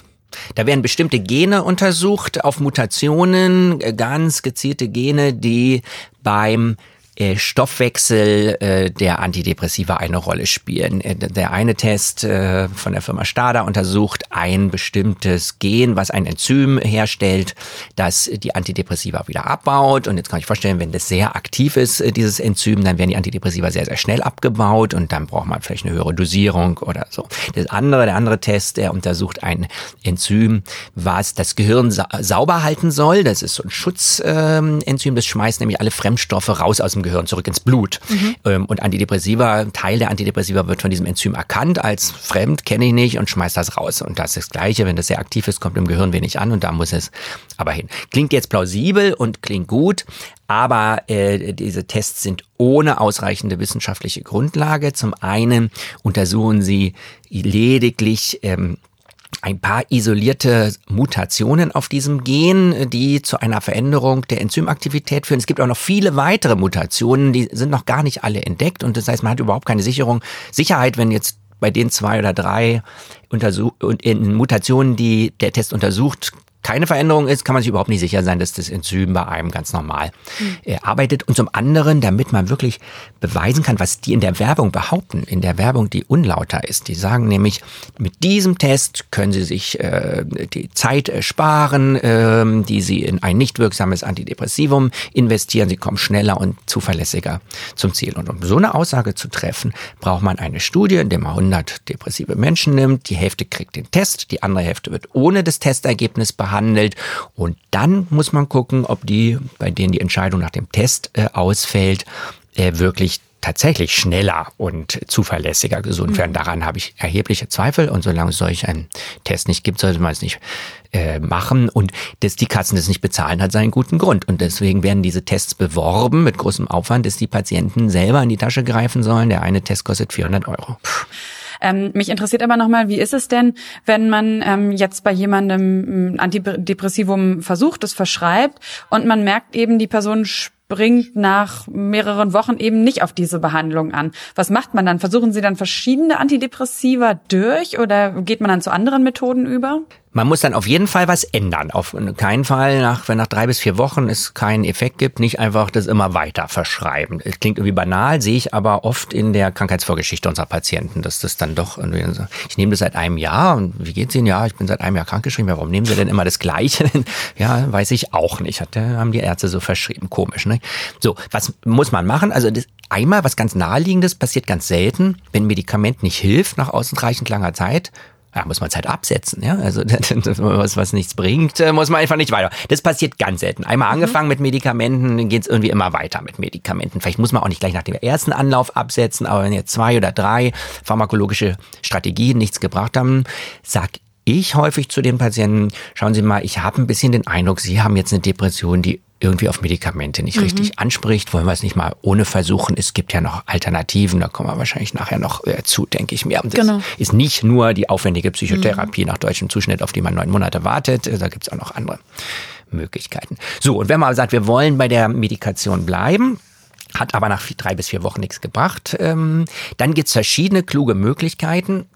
da werden bestimmte Gene untersucht auf Mutationen, äh, ganz gezielte Gene, die beim äh, Stoffwechsel äh, der Antidepressiva eine Rolle spielen. Äh, der eine Test von der Firma Stada untersucht ein bestimmtes Gen, was ein Enzym herstellt, das die Antidepressiva wieder abbaut. Und jetzt kann ich vorstellen, wenn das sehr aktiv ist, dieses Enzym, dann werden die Antidepressiva sehr, sehr schnell abgebaut und dann braucht man vielleicht eine höhere Dosierung oder so. Das andere, der andere Test, der untersucht ein Enzym, was das Gehirn sa sauber halten soll. Das ist so ein Schutzenzym, das schmeißt nämlich alle Fremdstoffe raus aus dem Gehirn zurück ins Blut. Mhm. Und Antidepressiva, Teil der Antidepressiva wird von diesem Enzym erkannt als fremd, kenne ich nicht und schmeißt das raus. Und das ist das Gleiche, wenn das sehr aktiv ist, kommt im Gehirn wenig an und da muss es aber hin. Klingt jetzt plausibel und klingt gut, aber äh, diese Tests sind ohne ausreichende wissenschaftliche Grundlage. Zum einen untersuchen sie lediglich ähm, ein paar isolierte Mutationen auf diesem Gen, die zu einer Veränderung der Enzymaktivität führen. Es gibt auch noch viele weitere Mutationen, die sind noch gar nicht alle entdeckt und das heißt, man hat überhaupt keine Sicherung, Sicherheit, wenn jetzt bei den zwei oder drei Untersuch in Mutationen, die der Test untersucht, keine Veränderung ist, kann man sich überhaupt nicht sicher sein, dass das Enzym bei einem ganz normal äh, arbeitet. Und zum anderen, damit man wirklich beweisen kann, was die in der Werbung behaupten, in der Werbung, die unlauter ist. Die sagen nämlich, mit diesem Test können sie sich äh, die Zeit sparen, äh, die sie in ein nicht wirksames Antidepressivum investieren. Sie kommen schneller und zuverlässiger zum Ziel. Und um so eine Aussage zu treffen, braucht man eine Studie, in der man 100 depressive Menschen nimmt. Die Hälfte kriegt den Test, die andere Hälfte wird ohne das Testergebnis behandelt behandelt. Und dann muss man gucken, ob die, bei denen die Entscheidung nach dem Test äh, ausfällt, äh, wirklich tatsächlich schneller und zuverlässiger gesund werden. Mhm. Daran habe ich erhebliche Zweifel und solange es solch einen Test nicht gibt, sollte man es nicht äh, machen und dass die Kassen das nicht bezahlen, hat seinen guten Grund und deswegen werden diese Tests beworben mit großem Aufwand, dass die Patienten selber in die Tasche greifen sollen. Der eine Test kostet 400 Euro. Puh. Ähm, mich interessiert aber nochmal, wie ist es denn, wenn man ähm, jetzt bei jemandem ein Antidepressivum versucht, es verschreibt und man merkt eben, die Person bringt nach mehreren Wochen eben nicht auf diese Behandlung an. Was macht man dann? Versuchen Sie dann verschiedene Antidepressiva durch oder geht man dann zu anderen Methoden über? Man muss dann auf jeden Fall was ändern. Auf keinen Fall, nach, wenn nach drei bis vier Wochen es keinen Effekt gibt, nicht einfach das immer weiter verschreiben. Es klingt irgendwie banal, sehe ich aber oft in der Krankheitsvorgeschichte unserer Patienten, dass das dann doch irgendwie ich nehme das seit einem Jahr und wie geht's Ihnen? Ja, ich bin seit einem Jahr krankgeschrieben. Warum nehmen Sie denn immer das Gleiche? ja, weiß ich auch nicht. Hat, haben die Ärzte so verschrieben. Komisch, ne? So, was muss man machen? Also das, einmal was ganz naheliegendes passiert ganz selten, wenn Medikament nicht hilft nach ausreichend langer Zeit, ja, muss man es halt absetzen, ja. Also was, was nichts bringt, äh, muss man einfach nicht weiter. Das passiert ganz selten. Einmal mhm. angefangen mit Medikamenten, geht es irgendwie immer weiter mit Medikamenten. Vielleicht muss man auch nicht gleich nach dem ersten Anlauf absetzen, aber wenn jetzt zwei oder drei pharmakologische Strategien nichts gebracht haben, sag ich häufig zu den Patienten, schauen Sie mal, ich habe ein bisschen den Eindruck, Sie haben jetzt eine Depression, die irgendwie auf Medikamente nicht mhm. richtig anspricht, wollen wir es nicht mal ohne versuchen. Es gibt ja noch Alternativen, da kommen wir wahrscheinlich nachher noch äh, zu, denke ich mir. Und das genau. ist nicht nur die aufwendige Psychotherapie mhm. nach deutschem Zuschnitt, auf die man neun Monate wartet, da gibt es auch noch andere Möglichkeiten. So, und wenn man sagt, wir wollen bei der Medikation bleiben, hat aber nach drei bis vier Wochen nichts gebracht, ähm, dann gibt es verschiedene kluge Möglichkeiten.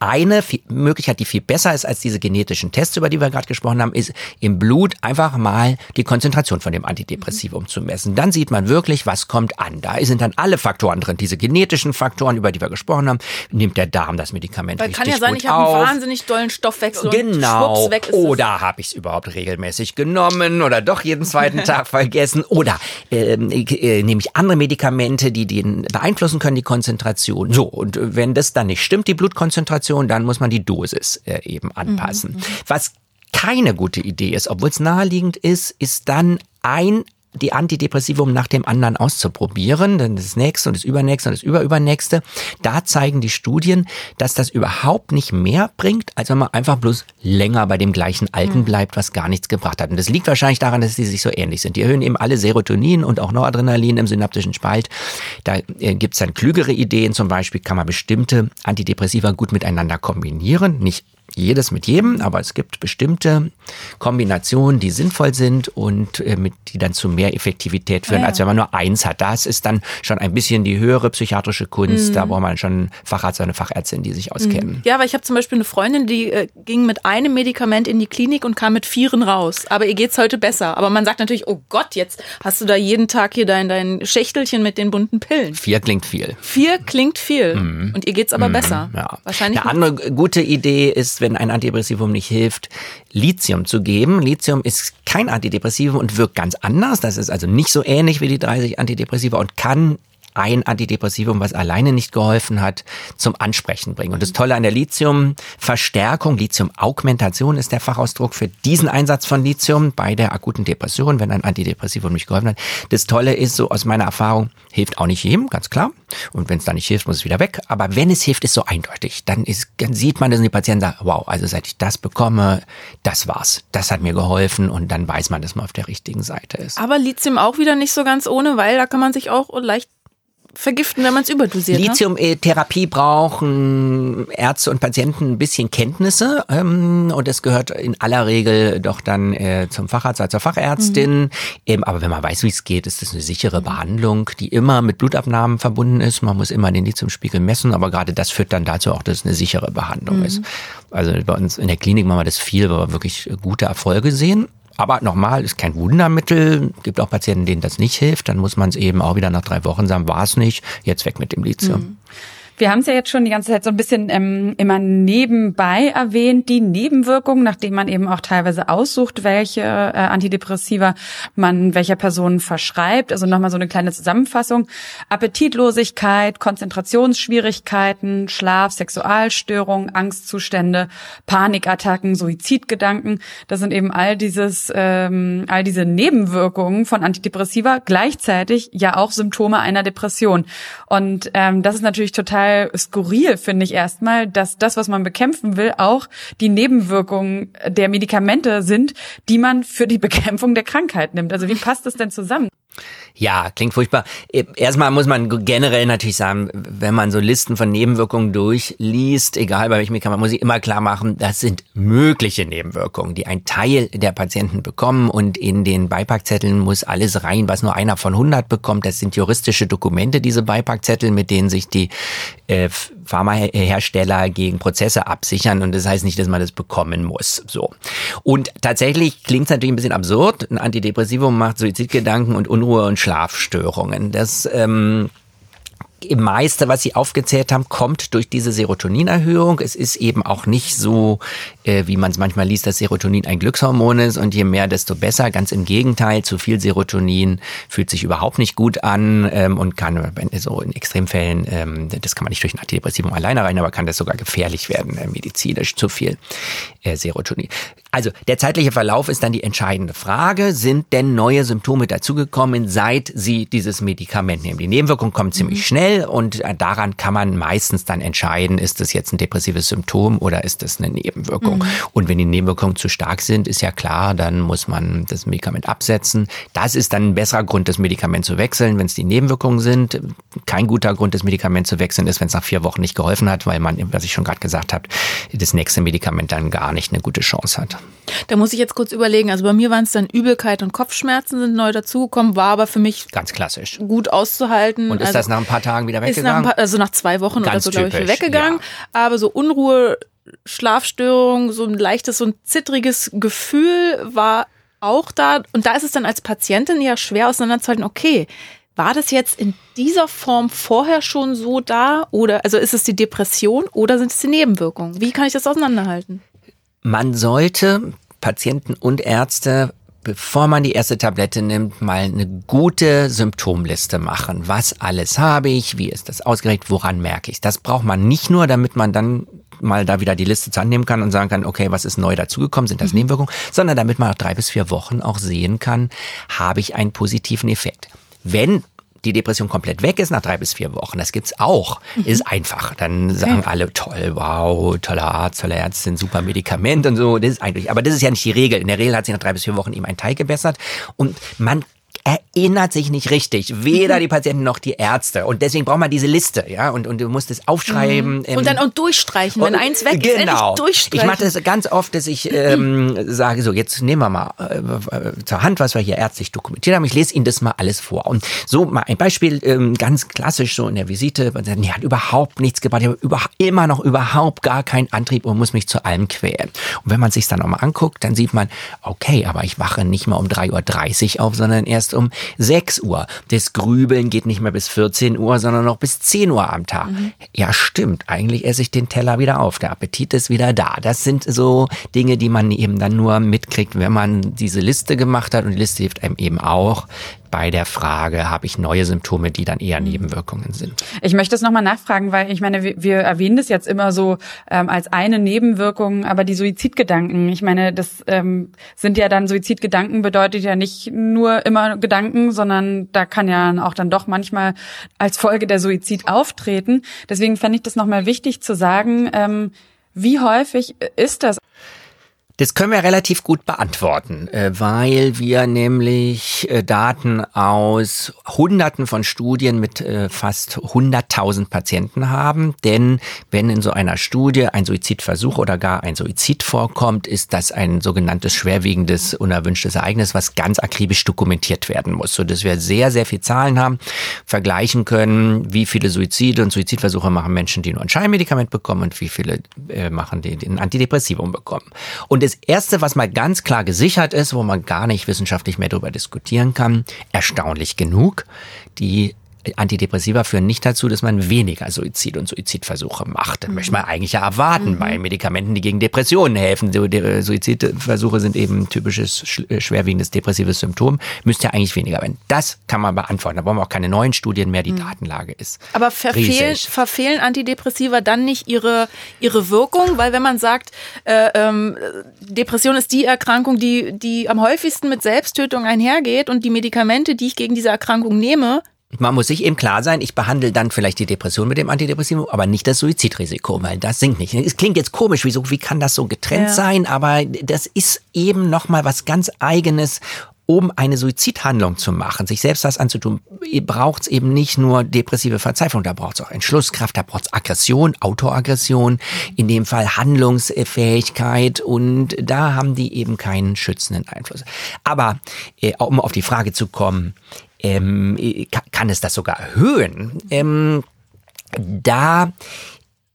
Eine Möglichkeit, die viel besser ist als diese genetischen Tests, über die wir gerade gesprochen haben, ist im Blut einfach mal die Konzentration von dem Antidepressivum zu messen. Dann sieht man wirklich, was kommt an. Da sind dann alle Faktoren drin, diese genetischen Faktoren, über die wir gesprochen haben. Nimmt der Darm das Medikament Weil richtig kann ja sein, ich habe einen wahnsinnig dollen Stoffwechsel genau. und weg ist Oder habe ich es überhaupt regelmäßig genommen oder doch jeden zweiten Tag vergessen? Oder ähm, äh, nehme ich andere Medikamente, die den beeinflussen können, die Konzentration. So, und wenn das dann nicht stimmt, die Blutkonzentration, Konzentration, dann muss man die Dosis äh, eben anpassen. Mhm. Was keine gute Idee ist, obwohl es naheliegend ist, ist dann ein die Antidepressivum nach dem anderen auszuprobieren, dann das nächste und das übernächste und das überübernächste. Da zeigen die Studien, dass das überhaupt nicht mehr bringt, als wenn man einfach bloß länger bei dem gleichen Alten hm. bleibt, was gar nichts gebracht hat. Und das liegt wahrscheinlich daran, dass die sich so ähnlich sind. Die erhöhen eben alle Serotonin und auch Noradrenalin im synaptischen Spalt. Da äh, gibt's dann klügere Ideen. Zum Beispiel kann man bestimmte Antidepressiva gut miteinander kombinieren. Nicht jedes mit jedem, aber es gibt bestimmte Kombinationen, die sinnvoll sind und äh, mit, die dann zu mehr Effektivität führen, ja. als wenn man nur eins hat. Das ist dann schon ein bisschen die höhere psychiatrische Kunst. Mhm. Da braucht man schon einen Facharzt oder eine Fachärztin, die sich auskennen. Mhm. Ja, aber ich habe zum Beispiel eine Freundin, die äh, ging mit einem Medikament in die Klinik und kam mit vieren raus. Aber ihr geht's heute besser. Aber man sagt natürlich, oh Gott, jetzt hast du da jeden Tag hier dein, dein Schächtelchen mit den bunten Pillen. Vier klingt viel. Vier klingt viel. Mhm. Und ihr geht's aber mhm. besser. Ja. Wahrscheinlich. Eine andere gute Idee ist, wenn ein Antidepressivum nicht hilft, Lithium zu geben. Lithium ist kein Antidepressivum und wirkt ganz anders. Das ist also nicht so ähnlich wie die 30 Antidepressiva und kann ein Antidepressivum, was alleine nicht geholfen hat, zum Ansprechen bringen. Und das Tolle an der Lithiumverstärkung, Lithiumaugmentation ist der Fachausdruck für diesen Einsatz von Lithium bei der akuten Depression, wenn ein Antidepressivum nicht geholfen hat. Das Tolle ist, so aus meiner Erfahrung, hilft auch nicht jedem, ganz klar. Und wenn es da nicht hilft, muss es wieder weg. Aber wenn es hilft, ist so eindeutig. Dann, ist, dann sieht man das und die Patienten sagen, wow, also seit ich das bekomme, das war's. Das hat mir geholfen und dann weiß man, dass man auf der richtigen Seite ist. Aber Lithium auch wieder nicht so ganz ohne, weil da kann man sich auch leicht vergiften, wenn man es überdosiert. Ne? Lithiumtherapie brauchen Ärzte und Patienten ein bisschen Kenntnisse ähm, und es gehört in aller Regel doch dann äh, zum Facharzt oder zur Fachärztin. Mhm. Ähm, aber wenn man weiß, wie es geht, ist das eine sichere. Behandlung, die immer mit Blutabnahmen verbunden ist. Man muss immer den Lithiumspiegel messen, aber gerade das führt dann dazu auch, dass es eine sichere Behandlung mhm. ist. Also bei uns in der Klinik machen wir das viel, weil wir wirklich gute Erfolge sehen. Aber nochmal, ist kein Wundermittel. Gibt auch Patienten, denen das nicht hilft. Dann muss man es eben auch wieder nach drei Wochen sagen, war es nicht, jetzt weg mit dem Lithium. Mhm. Wir haben es ja jetzt schon die ganze Zeit so ein bisschen ähm, immer nebenbei erwähnt, die Nebenwirkungen, nachdem man eben auch teilweise aussucht, welche äh, Antidepressiva man welcher Person verschreibt. Also nochmal so eine kleine Zusammenfassung. Appetitlosigkeit, Konzentrationsschwierigkeiten, Schlaf, Sexualstörungen, Angstzustände, Panikattacken, Suizidgedanken. Das sind eben all dieses, ähm, all diese Nebenwirkungen von Antidepressiva, gleichzeitig ja auch Symptome einer Depression. Und ähm, das ist natürlich total total skurril, finde ich erstmal, dass das, was man bekämpfen will, auch die Nebenwirkungen der Medikamente sind, die man für die Bekämpfung der Krankheit nimmt. Also wie passt das denn zusammen? Ja, klingt furchtbar. Erstmal muss man generell natürlich sagen, wenn man so Listen von Nebenwirkungen durchliest, egal bei welchem Medikament, muss ich immer klar machen, das sind mögliche Nebenwirkungen, die ein Teil der Patienten bekommen und in den Beipackzetteln muss alles rein, was nur einer von 100 bekommt. Das sind juristische Dokumente, diese Beipackzettel, mit denen sich die äh, Pharmahersteller gegen Prozesse absichern und das heißt nicht, dass man das bekommen muss. So. Und tatsächlich klingt es natürlich ein bisschen absurd. Ein Antidepressivum macht Suizidgedanken und Unruhe und Schlafstörungen. Das ähm, meiste, was Sie aufgezählt haben, kommt durch diese Serotoninerhöhung. Es ist eben auch nicht so, äh, wie man es manchmal liest, dass Serotonin ein Glückshormon ist und je mehr, desto besser. Ganz im Gegenteil, zu viel Serotonin fühlt sich überhaupt nicht gut an ähm, und kann so in Extremfällen, ähm, das kann man nicht durch ein Antidepressivum alleine rein, aber kann das sogar gefährlich werden, äh, medizinisch zu viel äh, Serotonin. Also der zeitliche Verlauf ist dann die entscheidende Frage. Sind denn neue Symptome dazugekommen, seit Sie dieses Medikament nehmen? Die Nebenwirkungen kommen ziemlich mhm. schnell und äh, daran kann man meistens dann entscheiden, ist das jetzt ein depressives Symptom oder ist das eine Nebenwirkung? Mhm. Und wenn die Nebenwirkungen zu stark sind, ist ja klar, dann muss man das Medikament absetzen. Das ist dann ein besserer Grund, das Medikament zu wechseln, wenn es die Nebenwirkungen sind. Kein guter Grund, das Medikament zu wechseln ist, wenn es nach vier Wochen nicht geholfen hat, weil man, was ich schon gerade gesagt habe, das nächste Medikament dann gar nicht eine gute Chance hat. Da muss ich jetzt kurz überlegen. Also bei mir waren es dann Übelkeit und Kopfschmerzen sind neu dazugekommen, war aber für mich ganz klassisch gut auszuhalten. Und ist also das nach ein paar Tagen wieder weggegangen? Nach paar, also nach zwei Wochen ganz oder so, glaube ich, weggegangen. Ja. Aber so Unruhe, Schlafstörung, so ein leichtes, so ein zittriges Gefühl war auch da. Und da ist es dann als Patientin ja schwer auseinanderzuhalten, okay, war das jetzt in dieser Form vorher schon so da? Oder also ist es die Depression oder sind es die Nebenwirkungen? Wie kann ich das auseinanderhalten? Man sollte Patienten und Ärzte bevor man die erste Tablette nimmt, mal eine gute Symptomliste machen. Was alles habe ich? Wie ist das ausgerechnet? Woran merke ich? Das braucht man nicht nur, damit man dann mal da wieder die Liste zu annehmen kann und sagen kann, okay, was ist neu dazugekommen? Sind das mhm. Nebenwirkungen? Sondern damit man nach drei bis vier Wochen auch sehen kann, habe ich einen positiven Effekt. Wenn die Depression komplett weg ist nach drei bis vier Wochen, das gibt's auch, mhm. ist einfach. Dann sagen okay. alle, toll, wow, toller Arzt, tolle Ärztin, super Medikament und so. Das ist eigentlich, aber das ist ja nicht die Regel. In der Regel hat sich nach drei bis vier Wochen eben ein Teig gebessert und man erinnert sich nicht richtig. Weder die Patienten noch die Ärzte. Und deswegen braucht man diese Liste, ja. Und, und du musst es aufschreiben. Mhm. Und dann auch durchstreichen. Wenn eins weg ist, genau. durchstreichen. Ich mache das ganz oft, dass ich ähm, sage, so, jetzt nehmen wir mal äh, zur Hand, was wir hier ärztlich dokumentiert haben. Ich lese Ihnen das mal alles vor. Und so mal ein Beispiel, ähm, ganz klassisch so in der Visite. Man sagt, nee, hat überhaupt nichts gebracht. Ich habe über, immer noch überhaupt gar keinen Antrieb und muss mich zu allem quälen. Und wenn man sich dann nochmal anguckt, dann sieht man, okay, aber ich wache nicht mal um 3.30 Uhr auf, sondern erst um 6 Uhr. Das Grübeln geht nicht mehr bis 14 Uhr, sondern noch bis 10 Uhr am Tag. Mhm. Ja, stimmt. Eigentlich esse ich den Teller wieder auf. Der Appetit ist wieder da. Das sind so Dinge, die man eben dann nur mitkriegt, wenn man diese Liste gemacht hat. Und die Liste hilft einem eben auch, bei der Frage, habe ich neue Symptome, die dann eher Nebenwirkungen sind. Ich möchte es nochmal nachfragen, weil ich meine, wir, wir erwähnen das jetzt immer so ähm, als eine Nebenwirkung, aber die Suizidgedanken, ich meine, das ähm, sind ja dann Suizidgedanken, bedeutet ja nicht nur immer Gedanken, sondern da kann ja auch dann doch manchmal als Folge der Suizid auftreten. Deswegen fände ich das nochmal wichtig zu sagen, ähm, wie häufig ist das? Das können wir relativ gut beantworten, äh, weil wir nämlich äh, Daten aus Hunderten von Studien mit äh, fast 100.000 Patienten haben. Denn wenn in so einer Studie ein Suizidversuch oder gar ein Suizid vorkommt, ist das ein sogenanntes schwerwiegendes, unerwünschtes Ereignis, was ganz akribisch dokumentiert werden muss, sodass wir sehr, sehr viel Zahlen haben, vergleichen können, wie viele Suizide und Suizidversuche machen Menschen, die nur ein Scheinmedikament bekommen und wie viele machen, die ein Antidepressivum bekommen. Und das Erste, was mal ganz klar gesichert ist, wo man gar nicht wissenschaftlich mehr darüber diskutieren kann, erstaunlich genug, die Antidepressiva führen nicht dazu, dass man weniger Suizid und Suizidversuche macht. Das mhm. möchte man eigentlich ja erwarten mhm. bei Medikamenten, die gegen Depressionen helfen. Suizidversuche sind eben ein typisches äh, schwerwiegendes depressives Symptom. Müsste ja eigentlich weniger werden. Das kann man beantworten. Da brauchen wir auch keine neuen Studien mehr. Die mhm. Datenlage ist. Aber verfehlen, verfehlen Antidepressiva dann nicht ihre, ihre Wirkung? Weil wenn man sagt, äh, ähm, Depression ist die Erkrankung, die, die am häufigsten mit Selbsttötung einhergeht und die Medikamente, die ich gegen diese Erkrankung nehme, man muss sich eben klar sein, ich behandle dann vielleicht die Depression mit dem Antidepressivum, aber nicht das Suizidrisiko, weil das sinkt nicht. Es klingt jetzt komisch, wieso, wie kann das so getrennt ja. sein? Aber das ist eben nochmal was ganz eigenes um eine Suizidhandlung zu machen, sich selbst was anzutun, braucht es eben nicht nur depressive Verzweiflung, da braucht es auch Entschlusskraft, da braucht es Aggression, Autoaggression, in dem Fall Handlungsfähigkeit und da haben die eben keinen schützenden Einfluss. Aber äh, um auf die Frage zu kommen, ähm, kann es das sogar erhöhen. Ähm, da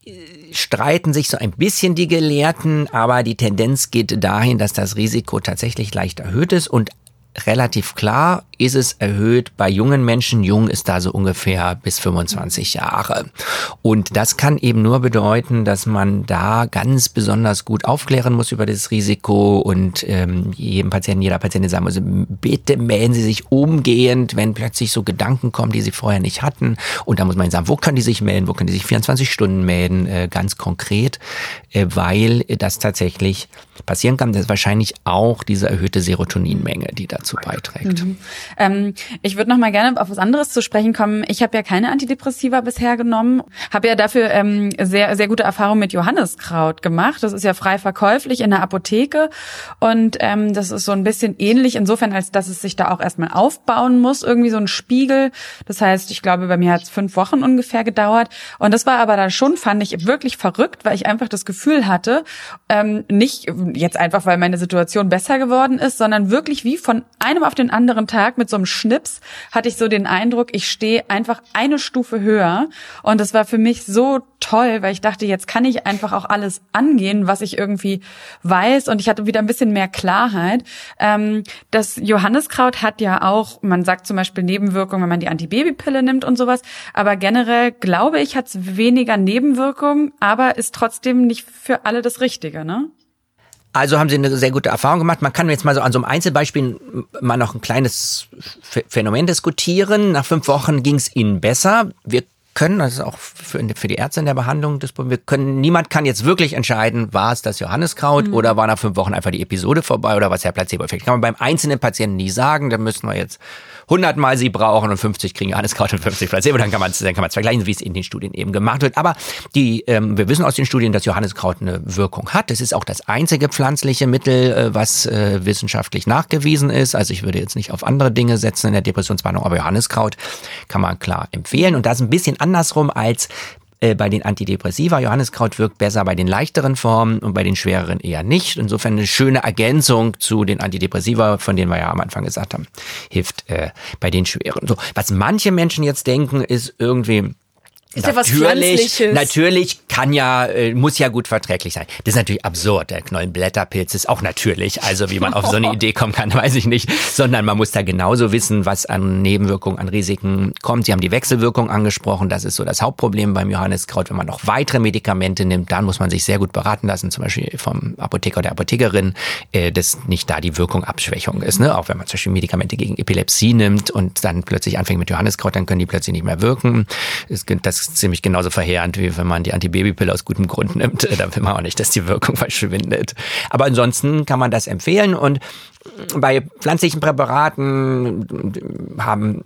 äh, streiten sich so ein bisschen die Gelehrten, aber die Tendenz geht dahin, dass das Risiko tatsächlich leicht erhöht ist und relativ klar ist es erhöht bei jungen Menschen. Jung ist da so ungefähr bis 25 Jahre. Und das kann eben nur bedeuten, dass man da ganz besonders gut aufklären muss über das Risiko und ähm, jedem Patienten, jeder Patientin sagen muss, bitte melden Sie sich umgehend, wenn plötzlich so Gedanken kommen, die Sie vorher nicht hatten. Und da muss man sagen, wo können die sich melden, wo können die sich 24 Stunden melden, äh, ganz konkret, äh, weil das tatsächlich passieren kann. Das ist wahrscheinlich auch diese erhöhte Serotoninmenge, die dazu dazu beiträgt. Mhm. Ähm, ich würde noch mal gerne auf was anderes zu sprechen kommen. Ich habe ja keine Antidepressiva bisher genommen, habe ja dafür ähm, sehr sehr gute Erfahrungen mit Johanniskraut gemacht. Das ist ja frei verkäuflich in der Apotheke und ähm, das ist so ein bisschen ähnlich insofern, als dass es sich da auch erstmal aufbauen muss, irgendwie so ein Spiegel. Das heißt, ich glaube, bei mir hat es fünf Wochen ungefähr gedauert und das war aber dann schon, fand ich wirklich verrückt, weil ich einfach das Gefühl hatte, ähm, nicht jetzt einfach, weil meine Situation besser geworden ist, sondern wirklich wie von einem auf den anderen Tag mit so einem Schnips hatte ich so den Eindruck, ich stehe einfach eine Stufe höher. Und das war für mich so toll, weil ich dachte, jetzt kann ich einfach auch alles angehen, was ich irgendwie weiß. Und ich hatte wieder ein bisschen mehr Klarheit. Ähm, das Johanniskraut hat ja auch, man sagt zum Beispiel Nebenwirkungen, wenn man die Antibabypille nimmt und sowas. Aber generell glaube ich, hat es weniger Nebenwirkungen, aber ist trotzdem nicht für alle das Richtige, ne? Also haben Sie eine sehr gute Erfahrung gemacht. Man kann jetzt mal so an so einem Einzelbeispiel mal noch ein kleines Phänomen diskutieren. Nach fünf Wochen ging es Ihnen besser. Wir können, das ist auch für, für die Ärzte in der Behandlung das wir können, niemand kann jetzt wirklich entscheiden, war es das Johanniskraut mhm. oder war nach fünf Wochen einfach die Episode vorbei oder was der Placebo-Effekt. Kann man beim einzelnen Patienten nie sagen, da müssen wir jetzt 100 Mal sie brauchen und 50 kriegen Johanniskraut und 50 Placebo, dann kann man es dann kann man vergleichen, wie es in den Studien eben gemacht wird. Aber die, ähm, wir wissen aus den Studien, dass Johanniskraut eine Wirkung hat. Es ist auch das einzige pflanzliche Mittel, äh, was äh, wissenschaftlich nachgewiesen ist. Also ich würde jetzt nicht auf andere Dinge setzen in der Depressionsbehandlung, aber Johanniskraut kann man klar empfehlen. Und das ist ein bisschen andersrum als äh, bei den Antidepressiva. Johanniskraut wirkt besser bei den leichteren Formen und bei den schwereren eher nicht. Insofern eine schöne Ergänzung zu den Antidepressiva, von denen wir ja am Anfang gesagt haben, hilft äh, bei den schweren. So, was manche Menschen jetzt denken, ist irgendwie, ist natürlich, ja natürlich kann ja, äh, muss ja gut verträglich sein. Das ist natürlich absurd. Der Knollenblätterpilz ist auch natürlich. Also wie man auf so eine Idee kommen kann, weiß ich nicht. Sondern man muss da genauso wissen, was an Nebenwirkungen, an Risiken kommt. Sie haben die Wechselwirkung angesprochen. Das ist so das Hauptproblem beim Johanniskraut. Wenn man noch weitere Medikamente nimmt, dann muss man sich sehr gut beraten lassen, zum Beispiel vom Apotheker oder Apothekerin, äh, dass nicht da die Wirkung Abschwächung ist. Ne? Auch wenn man zum Beispiel Medikamente gegen Epilepsie nimmt und dann plötzlich anfängt mit Johanniskraut, dann können die plötzlich nicht mehr wirken. Das ziemlich genauso verheerend, wie wenn man die Antibabypille aus gutem Grund nimmt. Da will man auch nicht, dass die Wirkung verschwindet. Aber ansonsten kann man das empfehlen und bei pflanzlichen Präparaten haben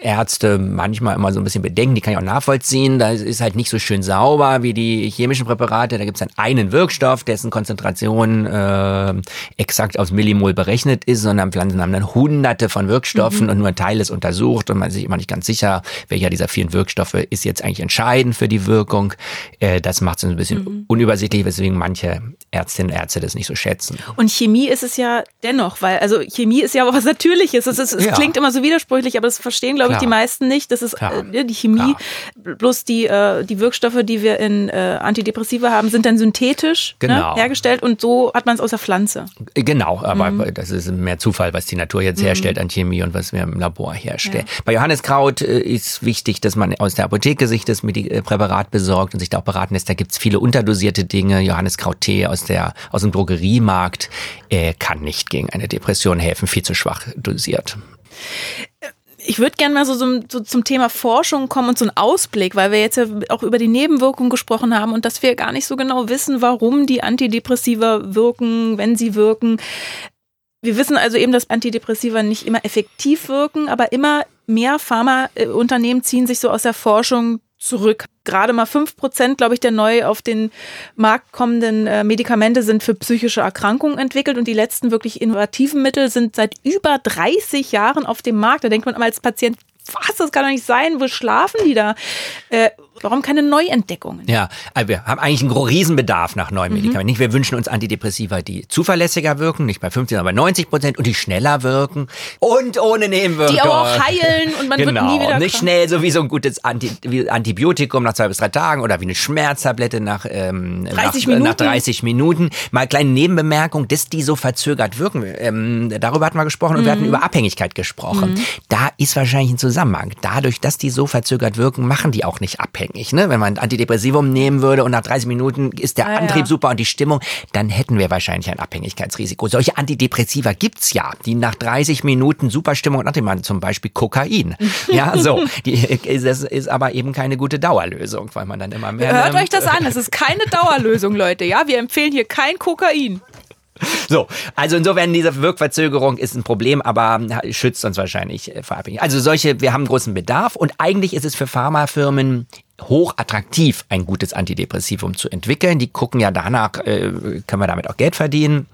Ärzte manchmal immer so ein bisschen bedenken, die kann ich auch nachvollziehen. Da ist halt nicht so schön sauber wie die chemischen Präparate. Da gibt es dann einen Wirkstoff, dessen Konzentration äh, exakt aufs Millimol berechnet ist, sondern Pflanzen haben dann hunderte von Wirkstoffen mhm. und nur ein Teil ist untersucht und man ist sich immer nicht ganz sicher, welcher dieser vielen Wirkstoffe ist jetzt eigentlich entscheidend für die Wirkung. Äh, das macht es ein bisschen mhm. unübersichtlich, weswegen manche Ärztinnen und Ärzte das nicht so schätzen. Und Chemie ist es ja dennoch, weil also Chemie ist ja auch was Natürliches. Es, ist, es ja. klingt immer so widersprüchlich, aber das verstehen, glaube ich, die meisten nicht. Das ist äh, die Chemie. Klar. Bloß die, äh, die Wirkstoffe, die wir in äh, Antidepressiva haben, sind dann synthetisch ne, genau. ne, hergestellt und so hat man es aus der Pflanze. Genau, aber mhm. das ist mehr Zufall, was die Natur jetzt mhm. herstellt an Chemie und was wir im Labor herstellen. Ja. Bei Johanneskraut äh, ist wichtig, dass man aus der Apotheke sich das äh, Präparat besorgt und sich da auch beraten lässt. Da gibt es viele unterdosierte Dinge. Johanneskraut-Tee aus, aus dem Drogeriemarkt äh, kann nicht gegen eine Depression helfen, viel zu schwach dosiert. Ich würde gerne mal so, so, so, zum Thema Forschung kommen und so einen Ausblick, weil wir jetzt ja auch über die Nebenwirkungen gesprochen haben und dass wir gar nicht so genau wissen, warum die Antidepressiva wirken, wenn sie wirken. Wir wissen also eben, dass Antidepressiva nicht immer effektiv wirken, aber immer mehr Pharmaunternehmen ziehen sich so aus der Forschung zurück. Gerade mal fünf Prozent, glaube ich, der neu auf den Markt kommenden äh, Medikamente sind für psychische Erkrankungen entwickelt und die letzten wirklich innovativen Mittel sind seit über 30 Jahren auf dem Markt. Da denkt man als Patient, was, das kann doch nicht sein, wo schlafen die da? Äh, Warum keine Neuentdeckungen? Ja, also wir haben eigentlich einen Riesenbedarf nach neuen mhm. Medikamenten. Nicht, wir wünschen uns Antidepressiva, die zuverlässiger wirken, nicht bei 15, aber bei 90 Prozent und die schneller wirken und ohne Nebenwirkungen. Die aber auch heilen und man genau. wird nie wieder Nicht krank. schnell, so wie so ein gutes Anti Antibiotikum nach zwei bis drei Tagen oder wie eine Schmerztablette nach, ähm, 30 nach, Minuten. nach 30 Minuten. Mal kleine Nebenbemerkung, dass die so verzögert wirken. Ähm, darüber hatten wir gesprochen und mhm. wir hatten mhm. über Abhängigkeit gesprochen. Mhm. Da ist wahrscheinlich ein Zusammenhang. Dadurch, dass die so verzögert wirken, machen die auch nicht abhängig abhängig. Ne? Wenn man Antidepressivum nehmen würde und nach 30 Minuten ist der ja, Antrieb ja. super und die Stimmung, dann hätten wir wahrscheinlich ein Abhängigkeitsrisiko. Solche Antidepressiva gibt's ja, die nach 30 Minuten super Stimmung und Antrieb machen, zum Beispiel Kokain. ja, so. Die, das ist aber eben keine gute Dauerlösung, weil man dann immer mehr... Hört euch das an, das ist keine Dauerlösung, Leute. Ja, wir empfehlen hier kein Kokain. So, also insofern diese Wirkverzögerung ist ein Problem, aber schützt uns wahrscheinlich äh, vor Abhängigkeit. Also solche, wir haben großen Bedarf und eigentlich ist es für Pharmafirmen hoch attraktiv, ein gutes Antidepressivum zu entwickeln. Die gucken ja danach, äh, können wir damit auch Geld verdienen.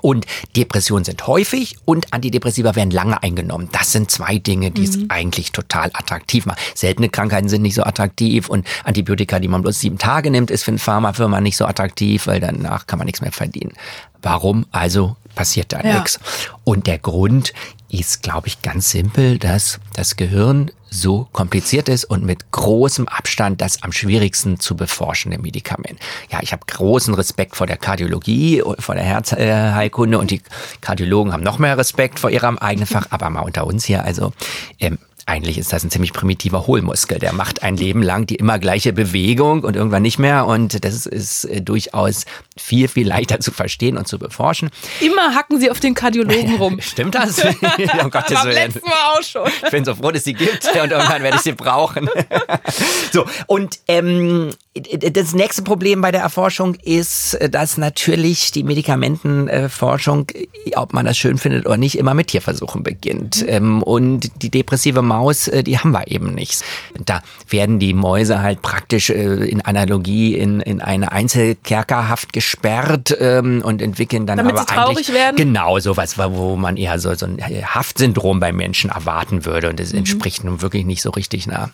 Und Depressionen sind häufig und Antidepressiva werden lange eingenommen. Das sind zwei Dinge, die es mhm. eigentlich total attraktiv machen. Seltene Krankheiten sind nicht so attraktiv und Antibiotika, die man bloß sieben Tage nimmt, ist für eine Pharmafirma nicht so attraktiv, weil danach kann man nichts mehr verdienen. Warum? Also passiert da ja. nichts. Und der Grund ist, glaube ich, ganz simpel, dass das Gehirn so kompliziert ist und mit großem Abstand das am schwierigsten zu beforschende Medikament. Ja, ich habe großen Respekt vor der Kardiologie, vor der Herzheilkunde und die Kardiologen haben noch mehr Respekt vor ihrem eigenen Fach, aber mal unter uns hier, also ähm, eigentlich ist das ein ziemlich primitiver Hohlmuskel. Der macht ein Leben lang die immer gleiche Bewegung und irgendwann nicht mehr. Und das ist, äh, durchaus viel, viel leichter zu verstehen und zu beforschen. Immer hacken Sie auf den Kardiologen rum. Stimmt das? um Gottes Willen. Mal auch schon. Ich bin so froh, dass sie gibt und irgendwann werde ich sie brauchen. so, und ähm, das nächste Problem bei der Erforschung ist, dass natürlich die Medikamentenforschung, ob man das schön findet oder nicht, immer mit Tierversuchen beginnt. Mhm. Und die depressive Maus, äh, die haben wir eben nicht. Da werden die Mäuse halt praktisch äh, in Analogie in, in eine Einzelkerkerhaft gesperrt ähm, und entwickeln dann Damit aber sie traurig eigentlich werden? genau sowas, wo man eher so, so ein Haftsyndrom bei Menschen erwarten würde. Und das mhm. entspricht nun wirklich nicht so richtig einer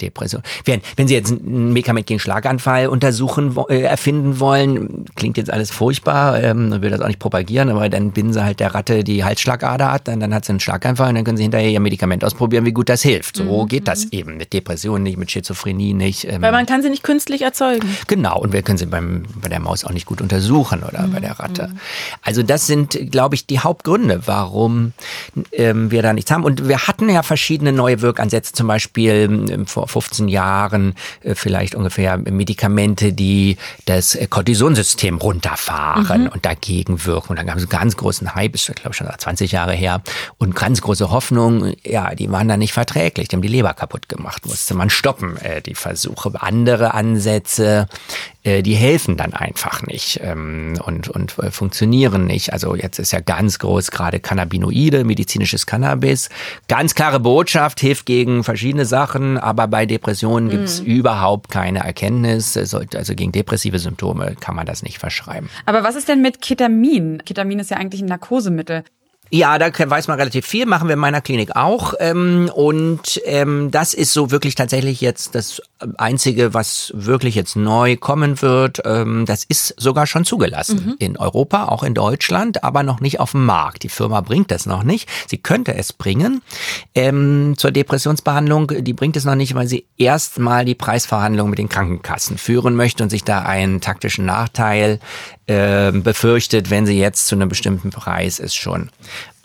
Depression. Wenn, wenn Sie jetzt ein Medikament gegen Schlag Schlaganfall untersuchen, äh, erfinden wollen. Klingt jetzt alles furchtbar, ähm, will das auch nicht propagieren, aber dann binden sie halt der Ratte die Halsschlagader ab, dann, dann hat sie einen Schlaganfall und dann können sie hinterher ihr Medikament ausprobieren, wie gut das hilft. So mhm. geht das eben mit Depressionen nicht, mit Schizophrenie nicht. Ähm, Weil man kann sie nicht künstlich erzeugen. Genau, und wir können sie beim, bei der Maus auch nicht gut untersuchen oder mhm. bei der Ratte. Mhm. Also das sind, glaube ich, die Hauptgründe, warum ähm, wir da nichts haben. Und wir hatten ja verschiedene neue Wirkansätze, zum Beispiel ähm, vor 15 Jahren, äh, vielleicht ungefähr Medikamente, die das Cortisonsystem runterfahren mhm. und dagegen wirken. Und dann gab es einen ganz großen Hype, ist glaube ich schon 20 Jahre her, und ganz große Hoffnung, ja, die waren dann nicht verträglich, die haben die Leber kaputt gemacht, musste man stoppen, äh, die Versuche. Andere Ansätze, äh, die helfen dann einfach nicht ähm, und, und äh, funktionieren nicht. Also jetzt ist ja ganz groß gerade Cannabinoide, medizinisches Cannabis. Ganz klare Botschaft, hilft gegen verschiedene Sachen, aber bei Depressionen gibt es mhm. überhaupt keine Erkenntnis. Also gegen depressive Symptome kann man das nicht verschreiben. Aber was ist denn mit Ketamin? Ketamin ist ja eigentlich ein Narkosemittel. Ja, da weiß man relativ viel, machen wir in meiner Klinik auch. Ähm, und ähm, das ist so wirklich tatsächlich jetzt das Einzige, was wirklich jetzt neu kommen wird. Ähm, das ist sogar schon zugelassen mhm. in Europa, auch in Deutschland, aber noch nicht auf dem Markt. Die Firma bringt das noch nicht. Sie könnte es bringen ähm, zur Depressionsbehandlung. Die bringt es noch nicht, weil sie erstmal die Preisverhandlungen mit den Krankenkassen führen möchte und sich da einen taktischen Nachteil äh, befürchtet, wenn sie jetzt zu einem bestimmten Preis es schon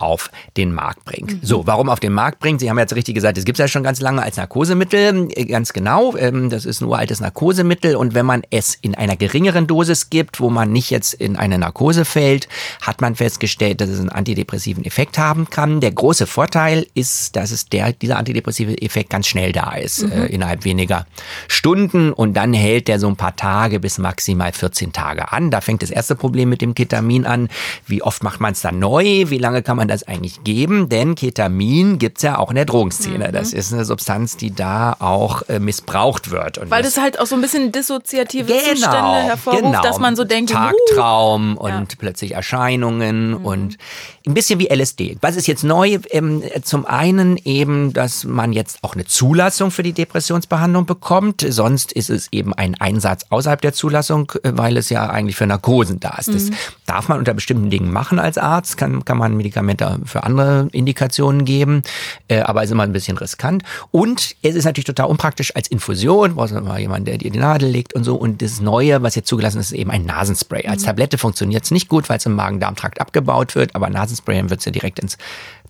auf den Markt bringt. Mhm. So, warum auf den Markt bringt? Sie haben jetzt richtig gesagt, es gibt es ja schon ganz lange als Narkosemittel, äh, ganz genau. Ähm, das ist ein uraltes Narkosemittel und wenn man es in einer geringeren Dosis gibt, wo man nicht jetzt in eine Narkose fällt, hat man festgestellt, dass es einen antidepressiven Effekt haben kann. Der große Vorteil ist, dass es der, dieser antidepressive Effekt ganz schnell da ist, mhm. äh, innerhalb weniger Stunden und dann hält der so ein paar Tage bis maximal 14 Tage an. Da fängt das erste Problem mit dem Ketamin an. Wie oft macht man es dann neu? Wie lange kann man das eigentlich geben? Denn Ketamin gibt's ja auch in der Drogenszene. Mhm. Das ist eine Substanz, die da auch äh, missbraucht wird. Und Weil das, halt auch so ein bisschen dissoziative genau, Zustände hervorruft, genau. dass man so denkt, Tagtraum uh, und ja. plötzlich Erscheinungen mhm. und ein bisschen wie LSD. Was ist jetzt neu? Ähm, zum einen eben, dass man jetzt auch eine Zulassung für die Depressionsbehandlung bekommt. Sonst ist es eben ein Einsatz außerhalb der Zulassung, weil es ja eigentlich für Narkosen da ist. Mhm. Das darf man unter bestimmten Dingen machen als Arzt, kann, kann man Medikamente für andere Indikationen geben, äh, aber ist immer ein bisschen riskant. Und es ist natürlich total unpraktisch als Infusion, brauchst du mal jemanden, der dir die Nadel legt und so. Und das Neue, was jetzt zugelassen ist, ist eben ein Nasenspray. Als mhm. Tablette funktioniert es nicht gut, weil es im Magen-Darm-Trakt abgebaut wird, aber Nasenspray Nasenspray, wird es ja direkt ins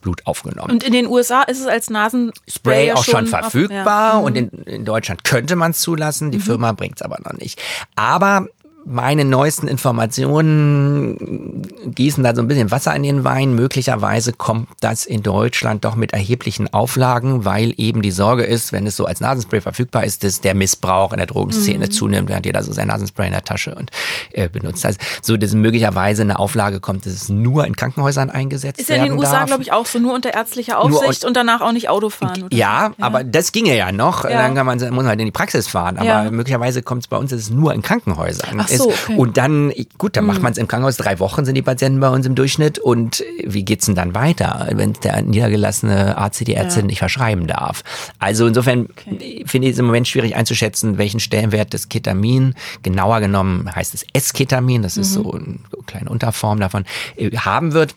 Blut aufgenommen. Und in den USA ist es als Nasenspray Spray auch schon, verfügbar auf, ja. und in, in, Deutschland könnte man es zulassen. Die mhm. Firma bringt es aber noch nicht. Aber meine neuesten Informationen gießen da so ein bisschen Wasser in den Wein. Möglicherweise kommt das in Deutschland doch mit erheblichen Auflagen, weil eben die Sorge ist, wenn es so als Nasenspray verfügbar ist, dass der Missbrauch in der Drogenszene mhm. zunimmt, während jeder so sein Nasenspray in der Tasche und äh, benutzt. Also so, dass möglicherweise eine Auflage kommt, dass es nur in Krankenhäusern eingesetzt wird. Ist ja in den USA, glaube ich, auch so, nur unter ärztlicher Aufsicht und, und, danach auch nicht Auto fahren. Ja, ja, aber das ginge ja noch. Ja. Dann kann man, muss man halt in die Praxis fahren. Aber ja. möglicherweise kommt es bei uns, dass es nur in Krankenhäusern Ach so, okay. Und dann, gut, dann mhm. macht man es im Krankenhaus. Drei Wochen sind die Patienten bei uns im Durchschnitt. Und wie geht's denn dann weiter, wenn der niedergelassene Arzt die Ärztin ja. nicht verschreiben darf? Also insofern okay. finde ich es im Moment schwierig einzuschätzen, welchen Stellenwert das Ketamin, genauer genommen heißt es S-Ketamin, das ist mhm. so eine kleine Unterform davon, äh, haben wird.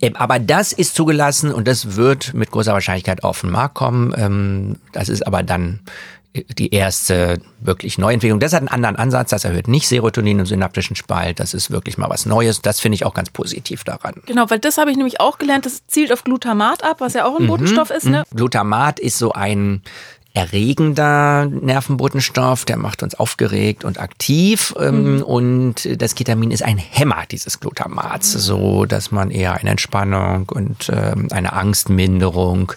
Ähm, aber das ist zugelassen und das wird mit großer Wahrscheinlichkeit auf den Markt kommen. Ähm, das ist aber dann die erste wirklich Neuentwicklung. Das hat einen anderen Ansatz, das erhöht nicht Serotonin im synaptischen Spalt, das ist wirklich mal was Neues. Das finde ich auch ganz positiv daran. Genau, weil das habe ich nämlich auch gelernt, das zielt auf Glutamat ab, was ja auch ein mhm. Botenstoff ist. Ne? Mhm. Glutamat ist so ein erregender Nervenbotenstoff, der macht uns aufgeregt und aktiv ähm, mhm. und das Ketamin ist ein Hämmer dieses Glutamats, so dass man eher eine Entspannung und ähm, eine Angstminderung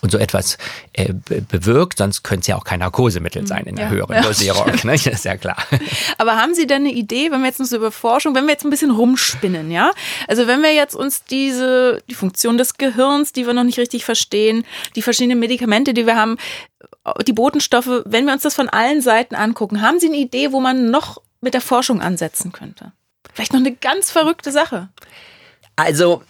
und so etwas äh, bewirkt, sonst könnte es ja auch kein Narkosemittel sein in der ja. höheren ja. Dosierung, ne? ist ja klar. Aber haben Sie denn eine Idee, wenn wir jetzt noch so über Forschung, wenn wir jetzt ein bisschen rumspinnen, ja? Also wenn wir jetzt uns diese, die Funktion des Gehirns, die wir noch nicht richtig verstehen, die verschiedenen Medikamente, die wir haben, die Botenstoffe, wenn wir uns das von allen Seiten angucken, haben Sie eine Idee, wo man noch mit der Forschung ansetzen könnte? Vielleicht noch eine ganz verrückte Sache. Also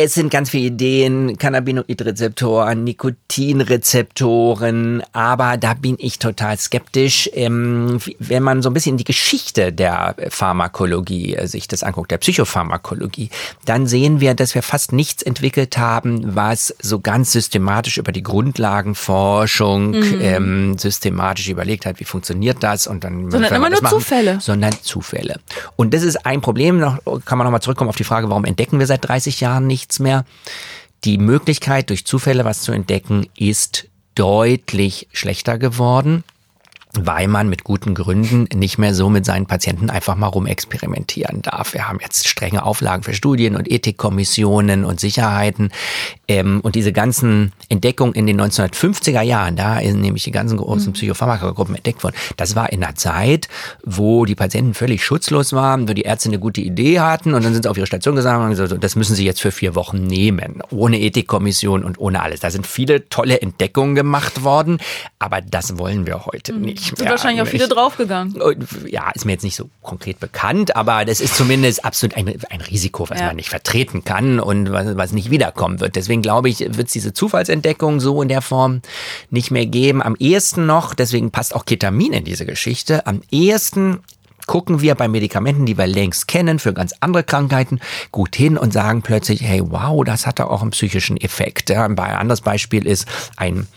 es sind ganz viele Ideen, Cannabinoidrezeptoren, Nikotinrezeptoren, aber da bin ich total skeptisch. Ähm, wenn man so ein bisschen die Geschichte der Pharmakologie äh, sich das anguckt, der Psychopharmakologie, dann sehen wir, dass wir fast nichts entwickelt haben, was so ganz systematisch über die Grundlagenforschung mhm. ähm, systematisch überlegt hat, wie funktioniert das und dann sondern immer nur machen, Zufälle, sondern Zufälle. Und das ist ein Problem. Noch kann man nochmal zurückkommen auf die Frage, warum entdecken wir seit 30 Jahren nicht nichts mehr. Die Möglichkeit, durch Zufälle was zu entdecken, ist deutlich schlechter geworden weil man mit guten Gründen nicht mehr so mit seinen Patienten einfach mal rumexperimentieren darf. Wir haben jetzt strenge Auflagen für Studien und Ethikkommissionen und Sicherheiten. Ähm, und diese ganzen Entdeckungen in den 1950er Jahren, da sind nämlich die ganzen großen mhm. Psychopharmakagruppen entdeckt worden. Das war in einer Zeit, wo die Patienten völlig schutzlos waren, wo die Ärzte eine gute Idee hatten und dann sind sie auf ihre Station gesagt und gesagt, das müssen sie jetzt für vier Wochen nehmen. Ohne Ethikkommission und ohne alles. Da sind viele tolle Entdeckungen gemacht worden, aber das wollen wir heute mhm. nicht sind wahrscheinlich auch viele draufgegangen. Ja, ist mir jetzt nicht so konkret bekannt, aber das ist zumindest absolut ein, ein Risiko, was ja. man nicht vertreten kann und was, was nicht wiederkommen wird. Deswegen glaube ich, wird es diese Zufallsentdeckung so in der Form nicht mehr geben. Am ehesten noch, deswegen passt auch Ketamin in diese Geschichte, am ehesten gucken wir bei Medikamenten, die wir längst kennen, für ganz andere Krankheiten, gut hin und sagen plötzlich, hey, wow, das hat auch einen psychischen Effekt. ein anderes Beispiel ist ein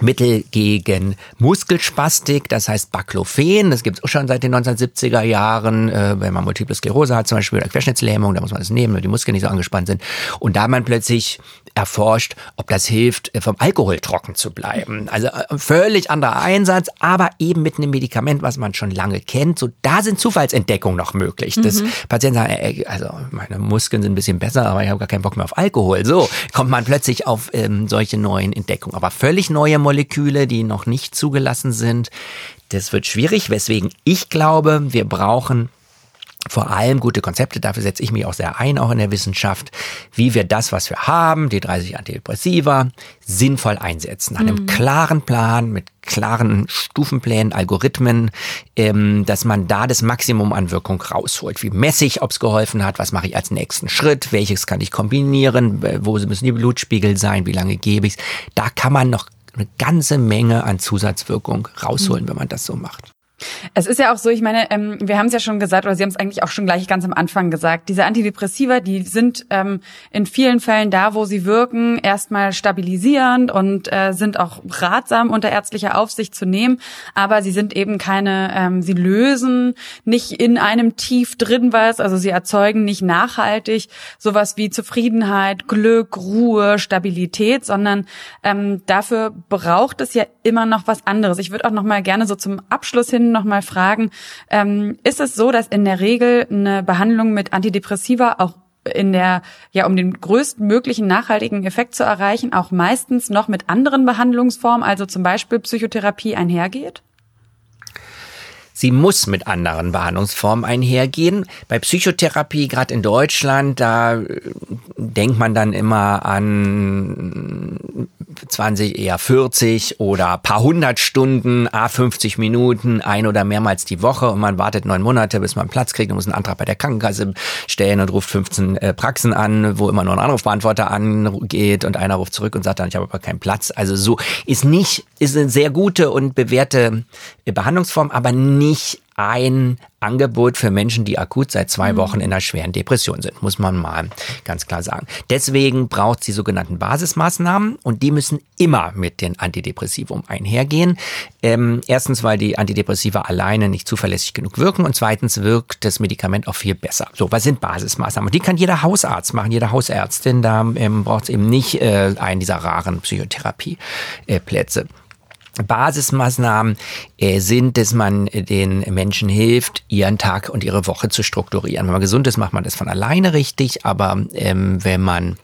Mittel gegen Muskelspastik, das heißt Baclofen, das gibt es auch schon seit den 1970er Jahren, äh, wenn man Multiple Sklerose hat zum Beispiel oder Querschnittslähmung, da muss man das nehmen, weil die Muskeln nicht so angespannt sind. Und da man plötzlich erforscht, ob das hilft, äh, vom Alkohol trocken zu bleiben. Also äh, völlig anderer Einsatz, aber eben mit einem Medikament, was man schon lange kennt. So, da sind Zufallsentdeckungen noch möglich. Mhm. Das Patienten sagen, ey, also meine Muskeln sind ein bisschen besser, aber ich habe gar keinen Bock mehr auf Alkohol. So kommt man plötzlich auf ähm, solche neuen Entdeckungen. Aber völlig neue Moleküle, die noch nicht zugelassen sind. Das wird schwierig, weswegen ich glaube, wir brauchen vor allem gute Konzepte, dafür setze ich mich auch sehr ein, auch in der Wissenschaft, wie wir das, was wir haben, die 30 Antidepressiva, sinnvoll einsetzen. Nach einem mhm. klaren Plan, mit klaren Stufenplänen, Algorithmen, ähm, dass man da das Maximum an Wirkung rausholt. Wie messe ich, ob es geholfen hat, was mache ich als nächsten Schritt, welches kann ich kombinieren, wo müssen die Blutspiegel sein, wie lange gebe ich es. Da kann man noch eine ganze Menge an Zusatzwirkung rausholen, mhm. wenn man das so macht. Es ist ja auch so, ich meine, ähm, wir haben es ja schon gesagt, oder Sie haben es eigentlich auch schon gleich ganz am Anfang gesagt, diese Antidepressiva, die sind ähm, in vielen Fällen da, wo sie wirken, erstmal stabilisierend und äh, sind auch ratsam unter ärztlicher Aufsicht zu nehmen, aber sie sind eben keine, ähm, sie lösen nicht in einem Tief drin was, also sie erzeugen nicht nachhaltig sowas wie Zufriedenheit, Glück, Ruhe, Stabilität, sondern ähm, dafür braucht es ja immer noch was anderes. Ich würde auch noch mal gerne so zum Abschluss hin noch mal fragen, ähm, ist es so, dass in der Regel eine Behandlung mit Antidepressiva auch in der, ja, um den größten möglichen nachhaltigen Effekt zu erreichen, auch meistens noch mit anderen Behandlungsformen, also zum Beispiel Psychotherapie einhergeht? Sie muss mit anderen Behandlungsformen einhergehen. Bei Psychotherapie, gerade in Deutschland, da äh, denkt man dann immer an 20, eher 40 oder paar hundert Stunden, a 50 Minuten, ein oder mehrmals die Woche und man wartet neun Monate, bis man Platz kriegt und muss einen Antrag bei der Krankenkasse stellen und ruft 15 äh, Praxen an, wo immer nur ein Anrufbeantworter angeht und einer ruft zurück und sagt dann, ich habe aber keinen Platz. Also so ist nicht, ist eine sehr gute und bewährte Behandlungsform, aber nicht ein Angebot für Menschen, die akut seit zwei mhm. Wochen in einer schweren Depression sind, muss man mal ganz klar sagen. Deswegen braucht es die sogenannten Basismaßnahmen und die müssen immer mit den Antidepressivum einhergehen. Ähm, erstens, weil die Antidepressiva alleine nicht zuverlässig genug wirken und zweitens wirkt das Medikament auch viel besser. So, was sind Basismaßnahmen? Und die kann jeder Hausarzt machen, jede Hausärztin. Da ähm, braucht es eben nicht äh, einen dieser raren Psychotherapieplätze. Äh, Basismaßnahmen äh, sind, dass man den Menschen hilft, ihren Tag und ihre Woche zu strukturieren. Wenn man gesund ist, macht man das von alleine richtig, aber ähm, wenn man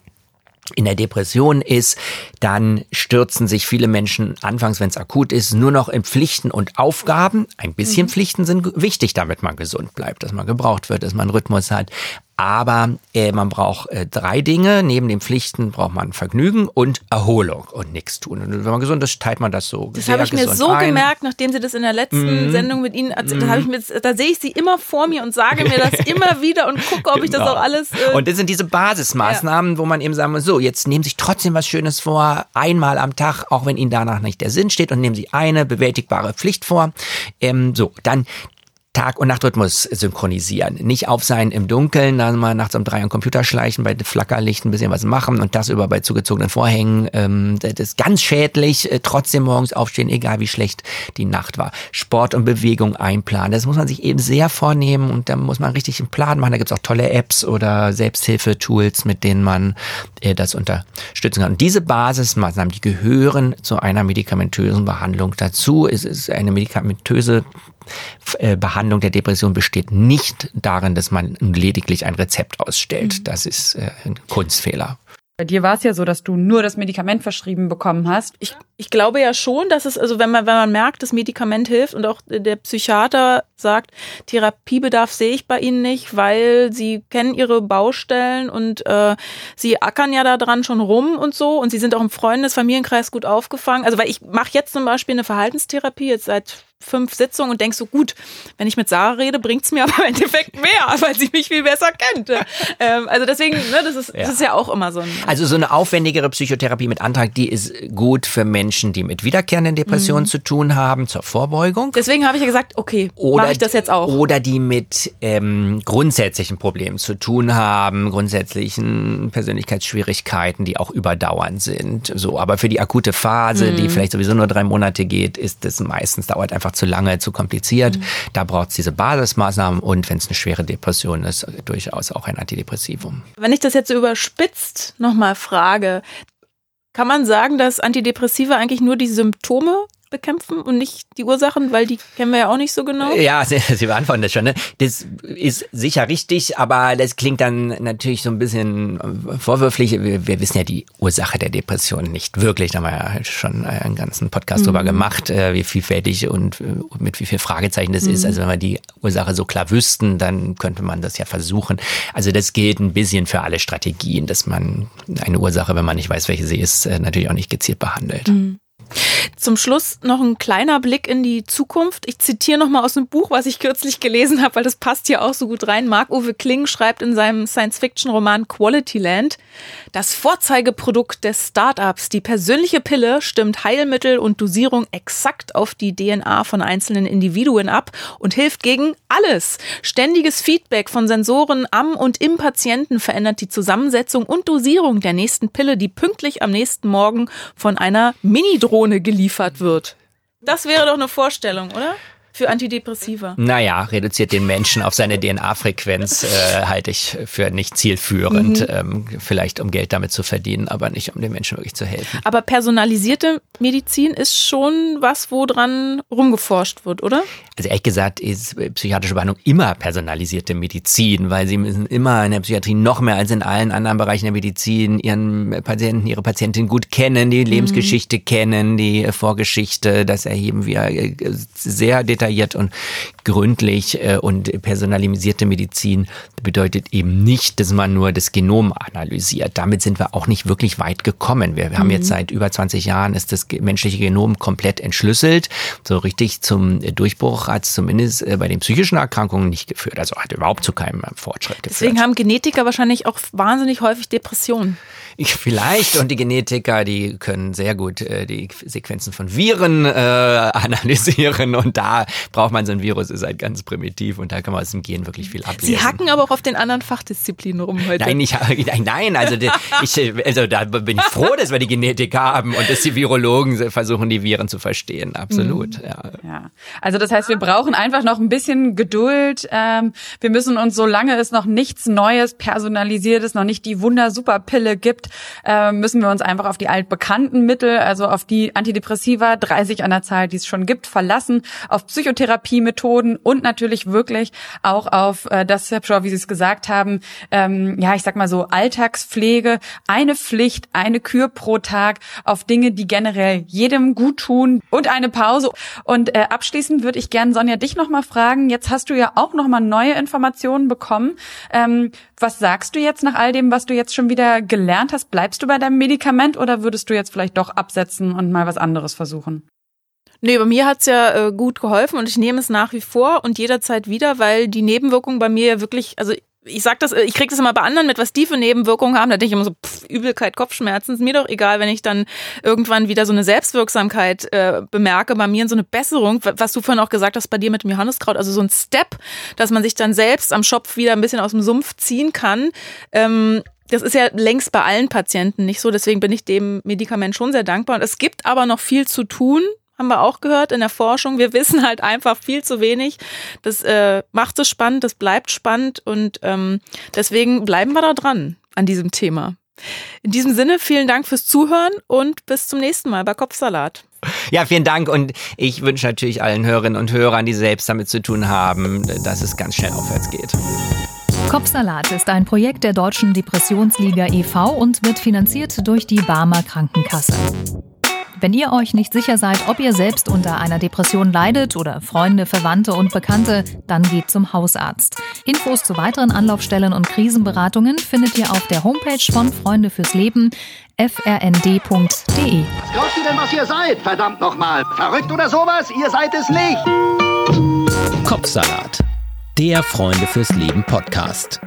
in der Depression ist, dann stürzen sich viele Menschen anfangs, wenn es akut ist, nur noch in Pflichten und Aufgaben. Ein bisschen mhm. Pflichten sind wichtig, damit man gesund bleibt, dass man gebraucht wird, dass man Rhythmus hat. Aber äh, man braucht äh, drei Dinge. Neben den Pflichten braucht man Vergnügen und Erholung und nichts tun. Und wenn man gesund ist, teilt man das so. Das habe ich mir so ein. gemerkt, nachdem Sie das in der letzten mm. Sendung mit Ihnen erzählt mm. haben. Da sehe ich Sie immer vor mir und sage mir das immer wieder und gucke, ob genau. ich das genau. auch alles. Äh und das sind diese Basismaßnahmen, ja. wo man eben sagen muss: so, jetzt nehmen Sie sich trotzdem was Schönes vor, einmal am Tag, auch wenn Ihnen danach nicht der Sinn steht, und nehmen Sie eine bewältigbare Pflicht vor. Ähm, so, dann Tag- und Nachtrhythmus synchronisieren. Nicht auf sein im Dunkeln, dann mal nachts um drei am Computer schleichen, bei Flackerlicht ein bisschen was machen und das über bei zugezogenen Vorhängen. Ähm, das ist ganz schädlich. Äh, trotzdem morgens aufstehen, egal wie schlecht die Nacht war. Sport und Bewegung einplanen. Das muss man sich eben sehr vornehmen und da muss man richtig einen Plan machen. Da gibt's auch tolle Apps oder Selbsthilfetools, mit denen man äh, das unterstützen kann. Und diese Basismaßnahmen, die gehören zu einer medikamentösen Behandlung dazu. Es ist eine medikamentöse Behandlung der Depression besteht nicht darin, dass man lediglich ein Rezept ausstellt. Mhm. Das ist äh, ein Kunstfehler. Bei dir war es ja so, dass du nur das Medikament verschrieben bekommen hast. Ich, ich glaube ja schon, dass es, also wenn man, wenn man merkt, das Medikament hilft und auch der Psychiater sagt, Therapiebedarf sehe ich bei Ihnen nicht, weil Sie kennen Ihre Baustellen und äh, Sie ackern ja da dran schon rum und so und Sie sind auch im Freundes-, Familienkreis gut aufgefangen. Also weil ich mache jetzt zum Beispiel eine Verhaltenstherapie jetzt seit fünf Sitzungen und denkst so, gut, wenn ich mit Sarah rede, bringt's mir aber im Endeffekt mehr, weil sie mich viel besser kennt. ähm, also deswegen, ne, das, ist, ja. das ist ja auch immer so ein... Also so eine aufwendigere Psychotherapie mit Antrag, die ist gut für Menschen, die mit wiederkehrenden Depressionen mhm. zu tun haben, zur Vorbeugung. Deswegen habe ich ja gesagt, okay, mache ich das jetzt auch. Oder die mit ähm, grundsätzlichen Problemen zu tun haben, grundsätzlichen Persönlichkeitsschwierigkeiten, die auch überdauernd sind. So, aber für die akute Phase, mhm. die vielleicht sowieso nur drei Monate geht, ist das meistens dauert einfach einfach zu lange, zu kompliziert. Mhm. Da braucht es diese Basismaßnahmen und wenn es eine schwere Depression ist, durchaus auch ein Antidepressivum. Wenn ich das jetzt so überspitzt nochmal frage, kann man sagen, dass Antidepressiva eigentlich nur die Symptome bekämpfen und nicht die Ursachen, weil die kennen wir ja auch nicht so genau. Ja, Sie, Sie beantworten das schon. Ne? Das ist sicher richtig, aber das klingt dann natürlich so ein bisschen vorwürflich. Wir, wir wissen ja die Ursache der Depression nicht wirklich. Da haben wir ja schon einen ganzen Podcast mhm. drüber gemacht, äh, wie vielfältig und äh, mit wie viel Fragezeichen das mhm. ist. Also wenn wir die Ursache so klar wüssten, dann könnte man das ja versuchen. Also das gilt ein bisschen für alle Strategien, dass man eine Ursache, wenn man nicht weiß, welche sie ist, äh, natürlich auch nicht gezielt behandelt. Mhm. Zum Schluss noch ein kleiner Blick in die Zukunft. Ich zitiere nochmal aus einem Buch, was ich kürzlich gelesen habe, weil das passt hier auch so gut rein. Marc-Uwe Kling schreibt in seinem Science-Fiction-Roman Quality Land, das Vorzeigeprodukt des Startups, die persönliche Pille, stimmt Heilmittel und Dosierung exakt auf die DNA von einzelnen Individuen ab und hilft gegen alles. Ständiges Feedback von Sensoren am und im Patienten verändert die Zusammensetzung und Dosierung der nächsten Pille, die pünktlich am nächsten Morgen von einer Mini-Drohne geliefert wird. Das wäre doch eine Vorstellung, oder? Für Antidepressiva? Naja, reduziert den Menschen auf seine DNA-Frequenz, äh, halte ich für nicht zielführend. Mhm. Ähm, vielleicht um Geld damit zu verdienen, aber nicht um den Menschen wirklich zu helfen. Aber personalisierte Medizin ist schon was, woran rumgeforscht wird, oder? Also ehrlich gesagt ist psychiatrische Behandlung immer personalisierte Medizin, weil sie müssen immer in der Psychiatrie noch mehr als in allen anderen Bereichen der Medizin ihren Patienten, ihre Patientin gut kennen, die Lebensgeschichte mhm. kennen, die Vorgeschichte, das erheben wir äh, sehr detailliert detailliert und gründlich äh, und personalisierte Medizin bedeutet eben nicht, dass man nur das Genom analysiert. Damit sind wir auch nicht wirklich weit gekommen. Wir, wir haben jetzt mhm. seit über 20 Jahren ist das menschliche Genom komplett entschlüsselt. So richtig zum Durchbruch hat es zumindest äh, bei den psychischen Erkrankungen nicht geführt. Also hat überhaupt zu keinem Fortschritt geführt. Deswegen haben Genetiker wahrscheinlich auch wahnsinnig häufig Depressionen. Vielleicht und die Genetiker, die können sehr gut äh, die Sequenzen von Viren äh, analysieren und da braucht man so ein Virus, ist halt ganz primitiv und da kann man aus dem Gen wirklich viel ablesen. Sie hacken aber auch auf den anderen Fachdisziplinen rum heute. Nein, ich, nein, also, ich, also da bin ich froh, dass wir die Genetiker haben und dass die Virologen versuchen, die Viren zu verstehen. Absolut, mhm. ja. ja. Also das heißt, wir brauchen einfach noch ein bisschen Geduld. Ähm, wir müssen uns, solange es noch nichts Neues, Personalisiertes, noch nicht die Wunder-Superpille gibt, äh, müssen wir uns einfach auf die altbekannten Mittel, also auf die Antidepressiva, 30 an der Zahl, die es schon gibt, verlassen, auf Psychotherapiemethoden und natürlich wirklich auch auf äh, das, wie Sie es gesagt haben, ähm, ja, ich sag mal so Alltagspflege, eine Pflicht, eine Kür pro Tag auf Dinge, die generell jedem gut tun und eine Pause. Und äh, abschließend würde ich gerne Sonja dich nochmal fragen. Jetzt hast du ja auch nochmal neue Informationen bekommen. Ähm, was sagst du jetzt nach all dem, was du jetzt schon wieder gelernt hast? Bleibst du bei deinem Medikament oder würdest du jetzt vielleicht doch absetzen und mal was anderes versuchen? Nee, bei mir hat's ja äh, gut geholfen und ich nehme es nach wie vor und jederzeit wieder, weil die Nebenwirkungen bei mir ja wirklich, also ich sag das, ich krieg das immer bei anderen mit, was die für Nebenwirkungen haben. Da denke ich immer so, pff, Übelkeit, Kopfschmerzen, ist mir doch egal, wenn ich dann irgendwann wieder so eine Selbstwirksamkeit äh, bemerke, bei mir in so eine Besserung, was du vorhin auch gesagt hast, bei dir mit dem Johanneskraut, also so ein Step, dass man sich dann selbst am Schopf wieder ein bisschen aus dem Sumpf ziehen kann. Ähm, das ist ja längst bei allen Patienten nicht so, deswegen bin ich dem Medikament schon sehr dankbar. Und es gibt aber noch viel zu tun, haben wir auch gehört in der Forschung. Wir wissen halt einfach viel zu wenig. Das äh, macht es spannend, das bleibt spannend und ähm, deswegen bleiben wir da dran an diesem Thema. In diesem Sinne, vielen Dank fürs Zuhören und bis zum nächsten Mal bei Kopfsalat. Ja, vielen Dank und ich wünsche natürlich allen Hörerinnen und Hörern, die selbst damit zu tun haben, dass es ganz schnell aufwärts geht. Kopfsalat ist ein Projekt der Deutschen Depressionsliga e.V. und wird finanziert durch die Barmer Krankenkasse. Wenn ihr euch nicht sicher seid, ob ihr selbst unter einer Depression leidet oder Freunde, Verwandte und Bekannte, dann geht zum Hausarzt. Infos zu weiteren Anlaufstellen und Krisenberatungen findet ihr auf der Homepage von Freunde fürs Leben frnd.de. Was glaubt ihr denn, was ihr seid? Verdammt nochmal. Verrückt oder sowas? Ihr seid es nicht. Kopfsalat. Der Freunde fürs Leben Podcast.